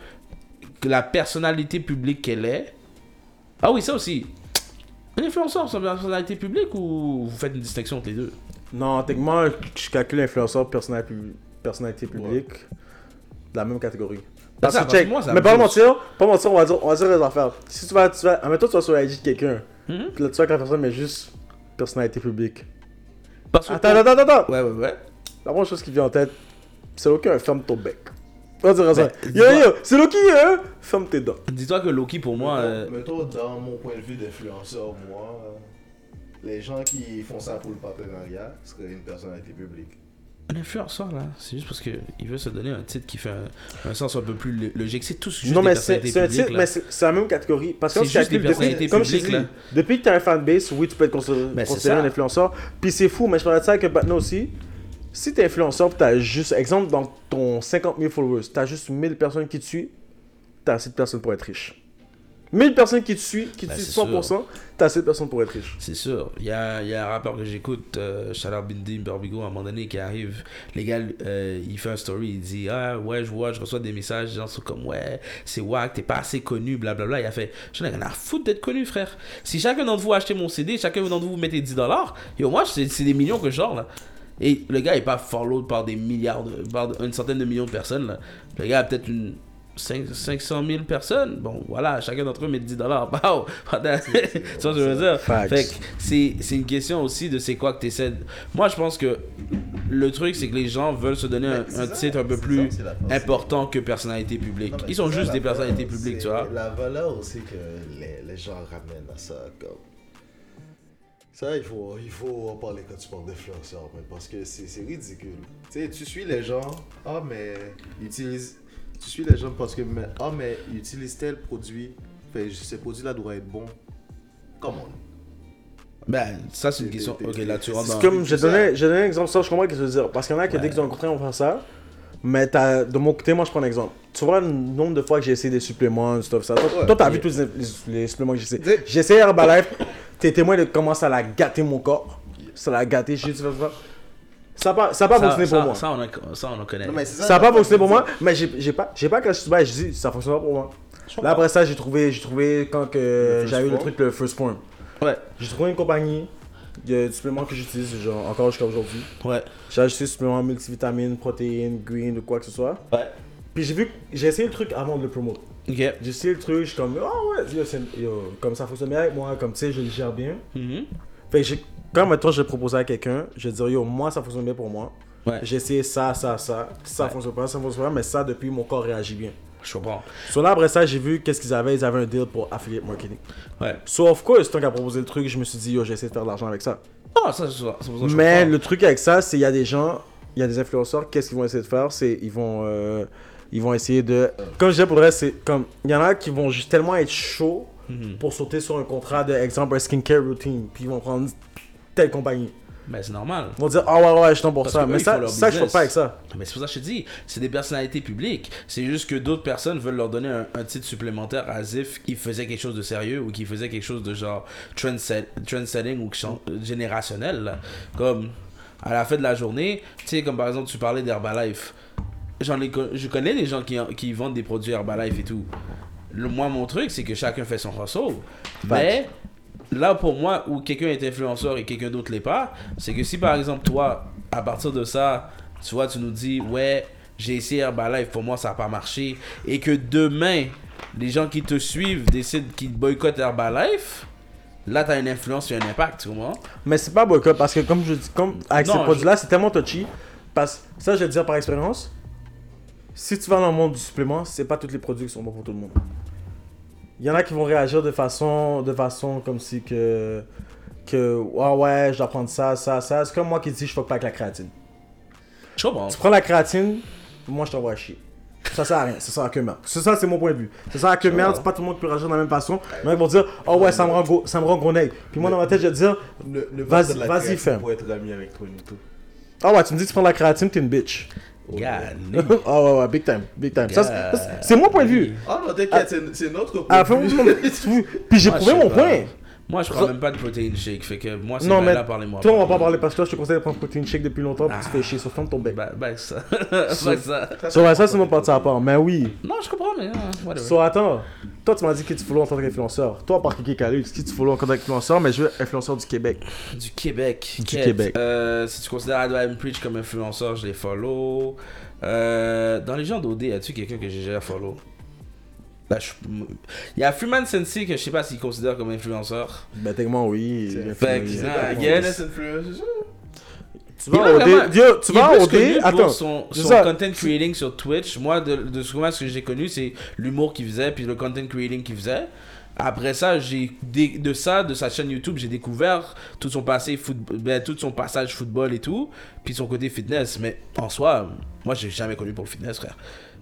la personnalité publique qu'elle est. Ah oui, ça aussi. Un influenceur, c'est une personnalité publique ou vous faites une distinction entre les deux? Non, techniquement, je calcule influenceur, personnalité, pub- personnalité publique, de la même catégorie. Parce ça, que parce que check, moi, ça mais pas mentir, pas mentir, on va dire, on va dire les affaires. Si tu vas, tu vas, admettons, tu vas sur la IG de quelqu'un, puis là, tu vois que la personne met juste personnalité publique. Parce que. Attends, attends, attends, attends. Ouais, ouais, ouais. La première chose qui vient en tête, c'est aucun ferme ton bec. On va dire ça. Yo, yo, c'est Loki, hein? Ferme tes dents. Dis-toi que Loki, pour moi. euh, Mettons, mettons, dans mon point de vue d'influenceur, moi, euh, les gens qui font ça pour le partenariat seraient une personnalité publique. Un influenceur, là, c'est juste parce qu'il veut se donner un titre qui fait un, un sens un peu plus lo- logique. C'est tout juste Non, mais c'est un titre, là. mais c'est la même catégorie. Parce que juste des depuis, comme je là. depuis que tu as un fanbase, oui, tu peux être considéré, Ben, considéré un influenceur. Puis c'est fou, mais je parlais de ça avec partner aussi. Si tu es influenceur, tu as juste, exemple, dans ton 50 000 followers, tu as juste 1000 personnes qui te suivent, tu as assez de personnes pour être riche. 1000 personnes qui te suivent, qui te Ben, suivent c'est 100%, tu as assez de personnes pour être riche. C'est sûr. Il y a, il y a un rappeur que j'écoute, euh, Chaleur Bindi Berbigo, à un moment donné, qui arrive. Les gars, euh, il fait un story, il dit Ah, ouais, je vois, je reçois des messages, les gens sont comme Ouais, c'est wack, t'es pas assez connu, blablabla. Il a fait J'en ai rien à foutre d'être connu, frère. Si chacun d'entre vous achetez mon CD, chacun d'entre vous mettez 10 dollars, yo, moi, c'est c'est des millions que je sors, là. Et le gars est pas followed par des milliards, de, par une centaine de millions de personnes, là. Le gars a peut-être une. 5, 500 000 personnes, bon voilà, chacun d'entre eux met 10 dollars. Wow! tu vois je veux dire? Facts. Fait que c'est c'est une question aussi de c'est quoi que tu essaies. Moi, je pense que le truc, c'est que les gens veulent se donner un, ça, titre un peu plus ça, important que personnalité publique. Non, Ils sont ça, juste des personnalités valeur, publiques, tu vois. La valeur aussi que les, les gens ramènent à ça, comme. Ça, il faut, il faut en parler quand tu parles d'influenceurs, parce que c'est c'est ridicule. Tu sais, tu suis les gens, ah, mais ils utilisent. Tu suis les gens parce que, mais, ah, mais ils utilisent tel produit, fait, ce produit-là doit être bon. Comment Ben, ça, c'est une question. Ok, là, tu rentres dans. Comme j'ai donné, j'ai donné un exemple, ça je comprends ce que tu veux dire. Parce qu'il y en a qui Ouais. dès qu'ils ont rencontré, on fait ça. Mais t'as- de mon côté, moi je prends un exemple. Tu vois le nombre de fois que j'ai essayé des suppléments, stuff, ça. Toi, Ouais. t'as vu tous les, suppléments que j'ai essayé. J'ai essayé Herbalife. T'es témoin de comment ça l'a gâté mon corps. Ça l'a gâté, j'ai dit, ça ça a pas, ça a pas Ça, fonctionné ça, pour moi. ça, on a- ça, on en connaît. Non, mais Ça a pas fonctionné pour moi, mais j'ai j'ai pas, j'ai pas craché sur j'ai dit, ça fonctionne pas pour moi. Là, après ça, j'ai trouvé, j'ai trouvé quand j'avais eu le form? truc, le first form. Ouais, J'ai trouvé une compagnie de suppléments que j'utilise, genre, encore jusqu'à aujourd'hui. ouais, J'ai acheté suppléments multivitamines, protéines, green ou quoi que ce soit. ouais. Puis j'ai vu, j'ai essayé le truc avant de le promouvoir. Ok. J'ai essayé le truc, je suis comme, oh ouais, yo, c'est- yo, comme ça fonctionne bien avec moi, comme tu sais, je le gère bien. Mhm. Fait que j'ai- quand maintenant je vais proposer à quelqu'un, je vais dire, yo, moi ça fonctionne bien pour moi. Ouais. J'ai essayé ça, ça, ça. Ça Ouais. fonctionne pas, ça fonctionne pas, mais ça depuis mon corps réagit bien. Je comprends. So là, après ça, j'ai vu qu'est-ce qu'ils avaient. Ils avaient un deal pour affiliate marketing. Ouais. So, of course, tant qu'à proposer le truc, je me suis dit, yo, j'ai essayé de faire de l'argent avec ça. Ah, ça, c'est ça. ça Mais le truc avec ça, c'est il y a des gens, il y a des influenceurs, qu'est-ce qu'ils vont essayer de faire? C'est ils vont euh, ils vont essayer de comme je disais pour le reste, c'est comme il y en a qui vont juste tellement être chauds Mhm. pour sauter sur un contrat de exemple un skincare routine, puis ils vont prendre telle compagnie. Ben, c'est normal. Ils vont dire ah ouais ouais, je t'en pour ça. eux, Mais ça ça je business. pas avec ça. Mais c'est pour ça que je te dis, c'est des personnalités publiques. C'est juste que d'autres personnes veulent leur donner un, un titre supplémentaire as if qu'ils faisaient quelque chose de sérieux ou qu'ils faisaient quelque chose de genre trendset- trendsetting ou chan- générationnel. là. Comme à la fin de la journée, tu sais, comme par exemple, tu parlais d'Herbalife. J'en ai, je connais des gens qui, qui vendent des produits Herbalife et tout. Le, moi, mon truc, c'est que chacun fait son hustle. Mais là, pour moi, où quelqu'un est influenceur et quelqu'un d'autre l'est pas, c'est que si par exemple, toi, à partir de ça, tu vois, tu nous dis, ouais, j'ai essayé Herbalife, pour moi, ça n'a pas marché, et que demain, les gens qui te suivent décident qu'ils boycottent Herbalife, là, tu as une influence et un impact, tu comprends? Mais c'est pas boycott parce que comme je dis comme avec Non, ces je- produits là, c'est tellement touchy parce que ça je vais te dire par expérience. Si tu vas dans le monde du supplément, c'est pas tous les produits qui sont bons pour tout le monde. Il y en a qui vont réagir de façon de façon comme si que que ah ouais, je dois prendre ça ça ça, c'est comme moi qui dis je fuck pas avec la créatine. Je comprends. Tu prends la créatine, moi je t'envoie chier. Ça sert à rien, ça sert à que merde. C'est ça, c'est mon point de vue. Ça sert à que merde, c'est pas tout le monde qui peut réagir de la même façon. Il y en a qui vont dire, oh ouais, ça me rend gros, ça me rend. Puis moi dans ma tête, je vais dire, Vas-y, vas-y, créative fais. Pour être ami avec toi et tout. ah ouais, tu me dis que tu prends la créatine, t'es une bitch. Ah ouais, ouais, big time, big time. Ça, c'est- mon point de vue. Ah non, t'inquiète, c'est- c'est notre point fin, de vue. Puis j'ai Moi, prouvé mon pas. point. Moi, je prends même pas de protéine shake, fait que moi, c'est Non, mais là, parlez-moi. toi, on va pas parler parce que toi, je te conseille de prendre protein shake depuis longtemps, puis tu Ah. fais chier sur ton bec. Ben, ben, ça. Ça. So, ouais, ça, c'est mon parti à part. Mais oui. Non, je comprends, mais whatever. So, attends. Toi, tu m'as dit que tu follow en tant qu'influenceur. Toi, par qui Calus, qui tu follow en tant qu'influenceur, mais je veux influenceur du Québec. Du Québec. Du. Québec. Euh, si tu considères Adam Preach comme influenceur, je les follow. Euh, dans les gens d'OD, as-tu quelqu'un que j'ai déjà follow? Là, je- Il y a Freeman Sensei que je sais pas s'il considère comme influenceur. Ben, techniquement, oui. Fait que, yes. Tu vas dé. Yo, tu Il est vas pour Attends. son, son content creating sur Twitch. Moi, de, de ce ce que j'ai connu, c'est l'humour qu'il faisait, puis le content creating qu'il faisait. Après ça, j'ai de ça, de sa chaîne YouTube, j'ai découvert tout son passé football, ben, tout son passage football et tout, puis son côté fitness. Mais en soi, moi, j'ai jamais connu pour le fitness, frère.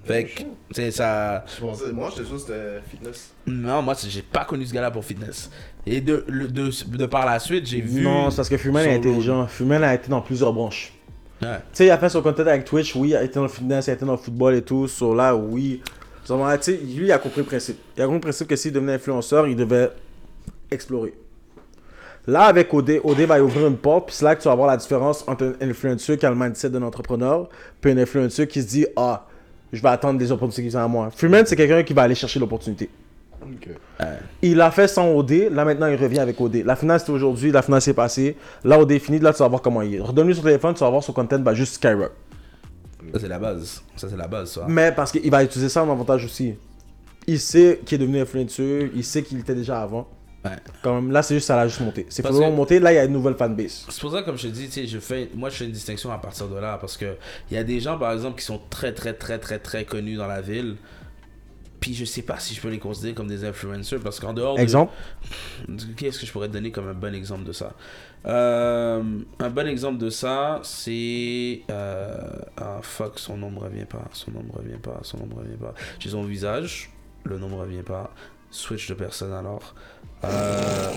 Fait que, c'est ça. Je pensais, moi, j'étais que c'était fitness. Non, moi, j'ai pas connu ce gars-là pour fitness. Et de, le- de, de, par la suite, j'ai vu. Non, c'est parce que Fuman est intelligent. Fuman a été dans plusieurs branches. Ouais. Tu sais, il a fait son content avec Twitch, oui, il a été dans le fitness, il a été dans le football et tout. So là, oui. So, tu sais, lui, il a compris le principe. Il a compris le principe que s'il devenait influenceur, il devait explorer. Là, avec OD, OD va y ouvrir une porte, puis c'est là que tu vas voir la différence entre un influenceur qui a le mindset d'un entrepreneur, puis un influenceur qui se dit Ah, je vais attendre des opportunités qui sont à moi. Freeman, c'est quelqu'un qui va aller chercher l'opportunité. Ok. Il a fait sans OD, là maintenant il revient avec OD. La finale c'était aujourd'hui, la finale s'est passée. Là OD est fini, là tu vas voir comment il est. Redonne-lui son téléphone, tu vas voir son content va juste skyrock. Ça, c'est la base. Ça, c'est la base, ça. Mais parce qu'il va utiliser ça en avantage aussi. Il sait qu'il est devenu influenceur, il sait qu'il était déjà avant. Ouais. Même, là c'est juste ça l'a juste monté. C'est que- monté, là il y a une nouvelle fanbase. C'est pour ça, comme je te dis, tu sais, je fais, moi, je fais une distinction à partir de là. Parce que il y a des gens, par exemple, qui sont très, très, très, très, très connus dans la ville. Puis je sais pas si je peux les considérer comme des influencers. Parce qu'en dehors de. Exemple? Qu'est-ce que je pourrais te donner comme un bon exemple de ça? Euh, Un bon exemple de ça, c'est. euh, Ah, fuck, son nom me revient pas. Son nom me revient pas. Son nom me revient pas. J'ai son visage, le nom me revient pas. Switch de personne alors. Euh,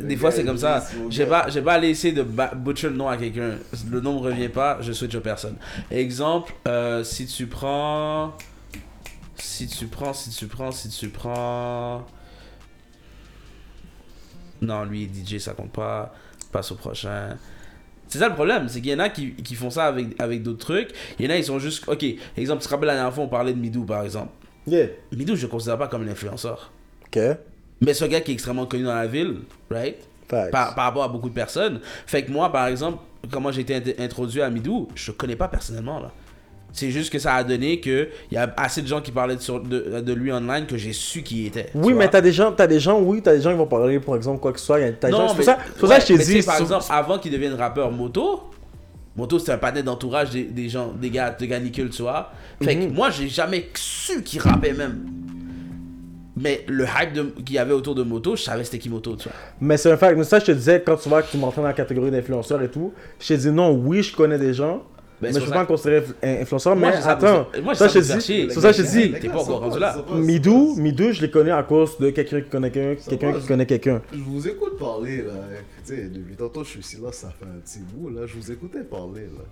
des fois, c'est comme ça. J'ai pas, j'ai pas allé essayer de butcher le nom à quelqu'un. Le nom me revient pas, je switch de personne. Exemple, euh, si tu prends. Si tu prends, si tu prends, si tu prends. Non, lui, DJ, ça compte pas. Passe au prochain. C'est ça le problème, c'est qu'il y en a qui, qui font ça avec, avec d'autres trucs. Il y en a, ils sont juste. Ok, exemple, tu te rappelles la dernière fois, on parlait de Midou par exemple. Yeah. Midou, je le considère pas comme un influenceur. Ok. Mais un gars qui est extrêmement connu dans la ville, right? Par, par rapport à beaucoup de personnes. Fait que moi, par exemple, comment j'ai été int- introduit à Midou, je connais pas personnellement, là. C'est juste que ça a donné que il y a assez de gens qui parlaient de, sur- de, de lui online que j'ai su qui il était. Oui, tu mais t'as des gens, t'as des gens, oui, t'as des gens qui vont parler, par exemple, quoi que ce soit. y a- T'as des gens, Non, c'est pour mais, ça, ça que je t'ai mais dit. par exemple, avant qu'il devienne rappeur moto, moto c'était un panel d'entourage des, des gens, des gars, des gars nickel, tu vois. Fait Mhm. que moi, j'ai jamais su qu'il rappait même. Mais le hype de- qu'il y avait autour de moto, je savais c'était qui moto, tu vois. Mais c'est un fact. Mais ça, je te disais, quand tu vois que tu m'entraînes dans la catégorie d'influenceur et tout, je t'ai dit non, oui, je connais des gens. Ben, mais je peux pas me considérer influ- influenceur. Moi, mais attends, moi, ça, ça je dis. C'est ça, je dis. T'es pas encore rendu là. Midou, Midou, je les connais à cause de quelqu'un qui connaît quelqu'un, quelqu'un qui connaît quelqu'un. Je vous écoute parler là. Tu sais, depuis tantôt je suis ici là, ça fait un petit bout là. Je vous écoutais parler là.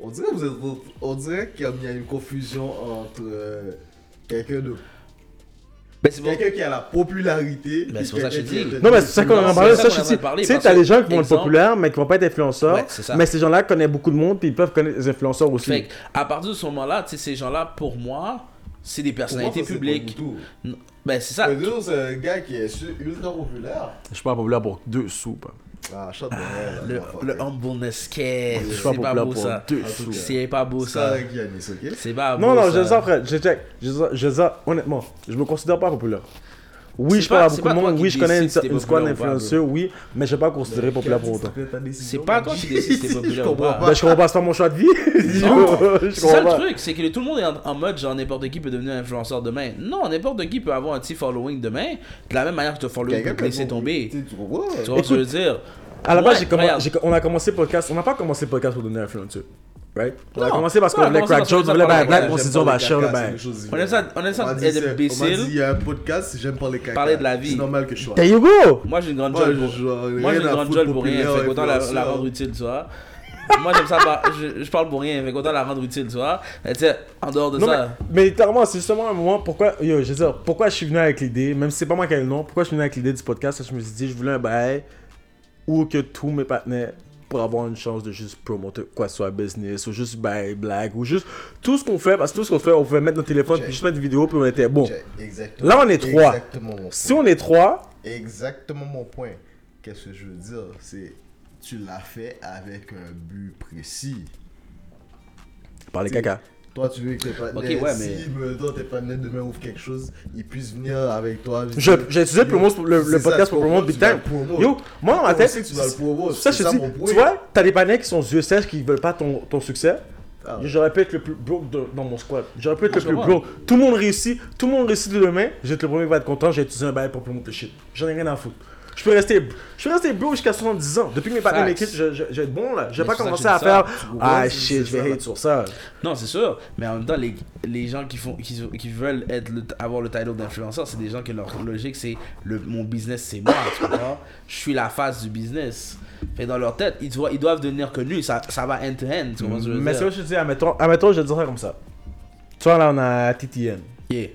On dirait, vous êtes, on dirait qu'il y a il y a une confusion entre euh, quelqu'un de Ben, c'est bon. quelqu'un qui a la popularité. Ben, c'est pour ça que je dis. Non, mais c'est ça qu'on en ça je dis. parlé, Tu sais, t'as des gens qui vont être populaires, mais qui vont pas être influenceurs. Mais ces gens-là connaissent beaucoup de monde, puis ils peuvent connaître les influenceurs aussi. Fait à partir de ce moment-là, tu sais, ces gens-là, pour moi, c'est des Pour moi, personnalités ça, c'est pas publiques. du tout. Non, Ben, c'est ça. Un gars qui est ultra populaire. Je suis pas populaire pour deux sous. pas. Ah, shot de là, Le, le humbleness qu'est. Je suis pas C'est pas populaire beau ça. C'est pas beau C'est ça. C'est pas beau Non, non, je dis ça, frère. Je check. Je dis ça- je dis ça, honnêtement, je me considère pas populaire. Oui, je parle à beaucoup de monde. Oui, je connais une, une squad d'influenceurs, oui, mais je vais pas considérer populaire pour autant. C'est pas toi qui décides si t'es populaire Je ou comprends pas. pas. Ben, je comprends pas, c'est pas mon choix de vie. C'est ça le truc, c'est que tout le monde est en, en mode genre n'importe qui peut devenir influenceur demain. Non, n'importe qui peut avoir un petit following demain. De la même manière que ton following peut te laisser tomber. Tu vois ce que je veux dire? À la base, on a commencé podcast. On n'a pas commencé podcast pour donner influenceur. Right? On a commencé parce On qu'on voulait crack jokes, on voulait parler black, on s'est dit on va bail. On aime ça, on aime ça On m'a dit, être c'est- on m'a imbécile. dit, il y a un podcast, j'aime parler caca. Parler de la vie. C'est normal que je sois. There you go! Moi j'ai une grande jolle pour, moi, j'ai une grande jolle pour rien, fait qu'autant la, rendre utile, tu vois. Moi j'aime ça, par- je, je parle pour rien, fait qu'autant la rendre utile, tu vois. Et tu sais, en dehors de Non, mais, ça, mais littéralement, c'est justement un moment pourquoi, yo, je veux dire, pourquoi je suis venu avec l'idée, même si c'est pas moi qui ai le nom, pourquoi je suis venu avec l'idée du podcast, je me suis dit, je voulais un bail où que tous mes partenaires pour avoir une chance de juste promouvoir quoi que ce soit business ou juste bail blague ou juste tout ce qu'on fait parce que tout ce qu'on fait on pouvait mettre notre téléphone puis juste mettre une vidéo puis on était bon Exactement. Là, on est trois. Si on est trois Exactement mon point. Qu'est-ce que je veux dire? C'est tu l'as fait avec un but précis. parler caca Toi, tu veux que tes partenaires, Ok, ouais, si mais- mettons, tes partenaires demain ouvrent quelque chose, ils puissent venir avec toi. Je- j'ai utilisé le, Yo, promo- le, le c'est ça, podcast tu pour comprends, promouvoir Big tu Time. le promouvoir. Yo, moi dans ma On tête, sait que tu dois le promouvoir, ça je te ça dis, mon point. tu vois, t'as des panneaux qui sont yeux sèches qui veulent pas ton, ton succès. Ah. J'aurais pu être le plus broke de- dans mon squad. J'aurais pu être Ah, le je plus broke. Tout le monde réussit. Tout le monde réussit de demain. J'ai été le premier qui va être content. J'ai utilisé un bail pour promouvoir le shit. J'en ai rien à foutre. Je peux rester, je peux rester broke jusqu'à 70 ans. Depuis que mes parents m'équipent, je, je, je vais être bon là. Je vais pas commencer à faire. Ah shit, je vais hate sur ça. non, c'est sûr, mais en même temps, les, les gens qui, font, qui, qui veulent être le- avoir le title d'influenceur, c'est des gens que leur logique c'est le, mon business c'est moi, tu comprends? Je suis la face du business. Fait dans leur tête, ils doivent, ils doivent devenir connus, ça, ça va end-to-end, que je veux Mais c'est ce que je te dis, admettons, admettons, je vais te dire ça comme ça. Tu vois, là, on a TTN. Yeah.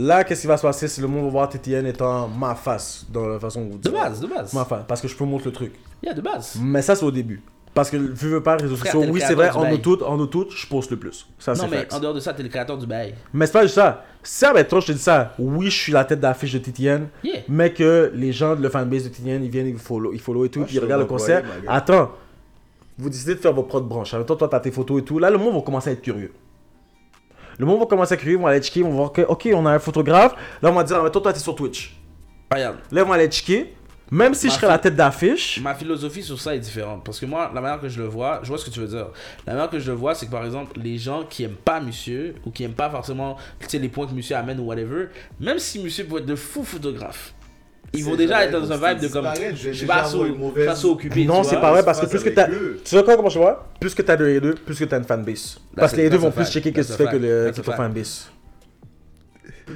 Là, qu'est-ce qui va se passer si le monde va voir TTN étant ma face dans la façon où vous De base, de base. Ma face, parce que je peux montrer le truc. Yeah, de base. Mais ça, c'est au début. Parce que, vu veux pas, les réseaux Frère, sociaux, t'es le oui, c'est vrai, créateur du en bail. nous toutes, en nous toutes, je poste le plus. Ça, non, c'est mais en dehors de ça, t'es le créateur du bail. Mais c'est pas juste ça. Si, admettons, je te dis ça, oui, je suis la tête d'affiche de TTN, Yeah. mais que les gens de le fanbase de TTN, ils viennent, ils follow, ils follow et tout, Moi, puis je ils suis regardent le concert. Attends, vous décidez de faire vos propres branches. Admettons, toi, t'as tes photos et tout. Là, le monde va commencer à être curieux. Le monde va commencer à curieux, ils vont aller checker, ils vont voir que, ok, on a un photographe. Là, on va dire, admettons, toi, t'es sur Twitch. Regarde, Là, ils vont aller checker. Même si Ma je serais la tête d'affiche, ma philosophie sur ça est différente. Parce que moi, la manière que je le vois, je vois ce que tu veux dire. La manière que je le vois, c'est que par exemple, les gens qui aiment pas monsieur, ou qui aiment pas forcément tu sais, les points que monsieur amène ou whatever, même si monsieur peut être de fou photographe, ils vont déjà être dans un vibe de comme. je suis pas so occupé. Non, tu c'est vois. pas vrai parce que plus que t'as. Tu sais quoi, comment je vois? Plus que t'as de haters, plus que t'as une fanbase. Parce que les deux that's vont plus checker que tu fais que, le, fanbase.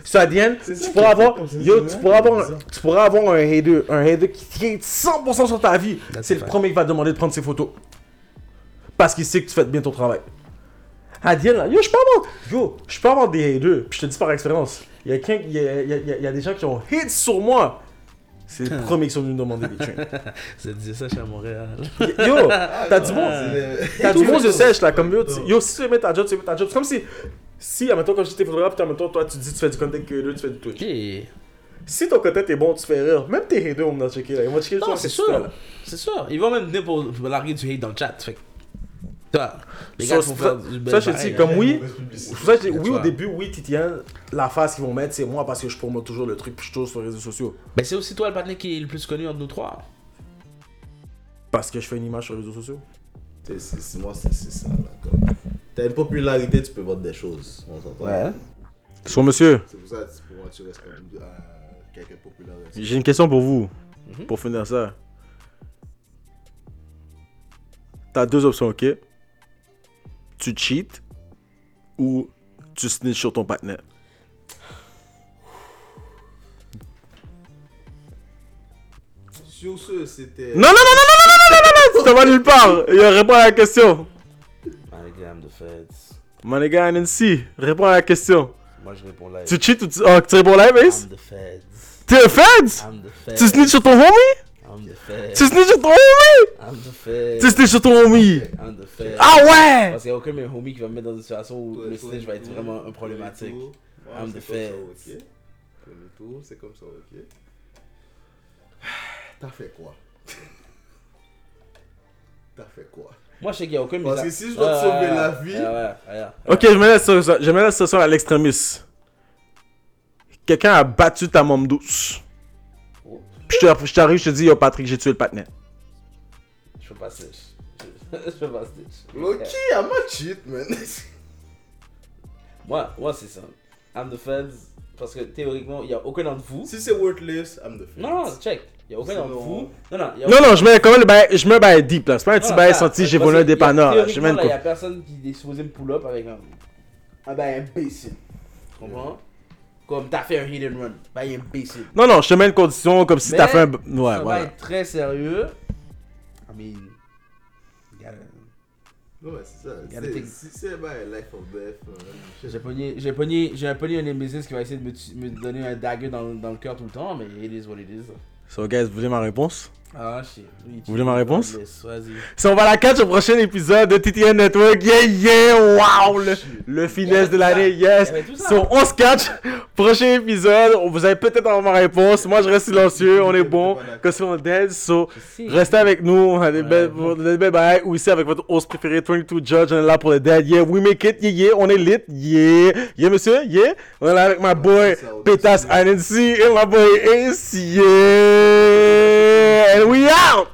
Ça tu pourras avoir, yo, tu pourras avoir, tu pourras avoir un hater, un hater qui est 100% sur ta vie. C'est le premier qui va te demander de prendre ses photos. Parce qu'il sait que tu fais bien ton travail. End, là, yo, je peux avoir, yo, je peux avoir des haters. Puis je te dis par expérience, il y a, y a des gens qui ont hit sur moi. C'est les premiers qui sont venus me demander des trains. Ça disait ça chez à Montréal. Yo, t'as du bon. T'as du bon de sèche là, comme yo, tu- yo, si tu veux mettre ta job, tu veux mettre ta job. C'est comme si, si, admettons, quand j'étais photographe, puis admettons, toi, tu dis, tu fais du content creator, tu fais du Twitch. Si ton content est bon, tu fais rire. Même tes haters vont venir checker là. Ils vont checker Non, toi, c'est sûr. C'est sûr. Ils vont même venir pour, larguer du hate dans le chat. Fait Ça, ça- ça, je dis, comme oui, ça je dis, oui, au début, oui, Titian, la face qu'ils vont mettre, c'est moi parce que je promote toujours le truc, puis je suis toujours sur les réseaux sociaux. Ben, c'est aussi toi le partenaire qui est le plus connu entre nous trois. Parce que je fais une image sur les réseaux sociaux. C'est- Moi, c'est ça. T'as une popularité, tu peux vendre des choses. On s'entend. Sur monsieur, C'est pour ça que pour moi, tu restes quand même euh, quelqu'un de populaire. j'ai une question pour vous, Mhm. pour finir ça. T'as deux options, ok? Tu cheats ou tu snitch sur ton partenaire? Sur ce, c'était. Non, non, non, non, non, non, non, non, non, non, ça va nulle part. Il répond à la question. The feds. My nigga, NNC, réponds à la question. Moi, je réponds live. Tu cheats ou tu, oh, tu réponds live, Ace? I'm the feds. T'es un feds? I'm the feds. Tu snitch sur ton homie? I'm the feds. Tu snitch sur ton homie? I'm the feds. Tu snitch sur ton homie? I'm the feds. Ah ouais! Parce qu'il n'y a aucun de mes homies qui va me mettre dans une situation où le snitch va être vraiment un problématique. I'm c'est the comme ça, feds. ok. Premier tour, c'est comme ça, ok. T'as fait quoi? T'as fait quoi? Moi, je sais qu'il n'y a aucun de mes Parce que si je dois te sauver Ouais, la ouais, vie- ouais. Ok, je mets la situation, je mets la situation à l'extrémiste. Quelqu'un a battu ta môme douce. Puis je te- je t'arrive, je te dis, yo Patrick, j'ai tué le partenaire. Je peux pas snitch. Je peux pas snitch. Loki, I'm a cheat, man. Moi, moi c'est ça. I'm the feds. Parce que théoriquement, il n'y a aucun d'entre vous. si c'est worthless, I'm the feds. Non, non, check. Il n'y a aucun d'entre vous. Non, non, y a Non, non, je mets quand même le bail, je mets un bail deep là. C'est pas un petit bail senti, j'ai volé un dépanneur. il n'y a personne qui est supposé me pull-up avec un. Ah ben, imbécile. Tu comprends? Comme t'as fait un hit and run. Ben, imbécile. Non, non, je te mets une condition comme si t'as fait un. ça Ouais, va voilà. être très sérieux. I mean. gotta- mais c'est ça. Si c'est bah, life or death. euh, J'ai pogné, j'ai pogné, j'ai pogné un Nemesis qui va essayer de me donner un dagger dans, dans le cœur tout le temps, mais it is what it is. So, guys, vous voulez ma réponse? Ah, shit. Vous voulez ma réponse? Si on va la catch au prochain épisode de TTN Network, yeah, yeah, wow, le, le finesse de l'année, yes. So, on se catch, prochain épisode, vous allez peut-être avoir ma réponse, moi je reste silencieux, on est bon, que si on dead, so, restez avec nous, on a des belles, bails, ou ici avec votre host préféré, 22 Judge, on est là pour les dead, yeah, we make it, yeah, yeah, on est lit, yeah, yeah monsieur, yeah, on est là avec ma boy, Pétas. INC, et ma boy Ace, yeah, and we out!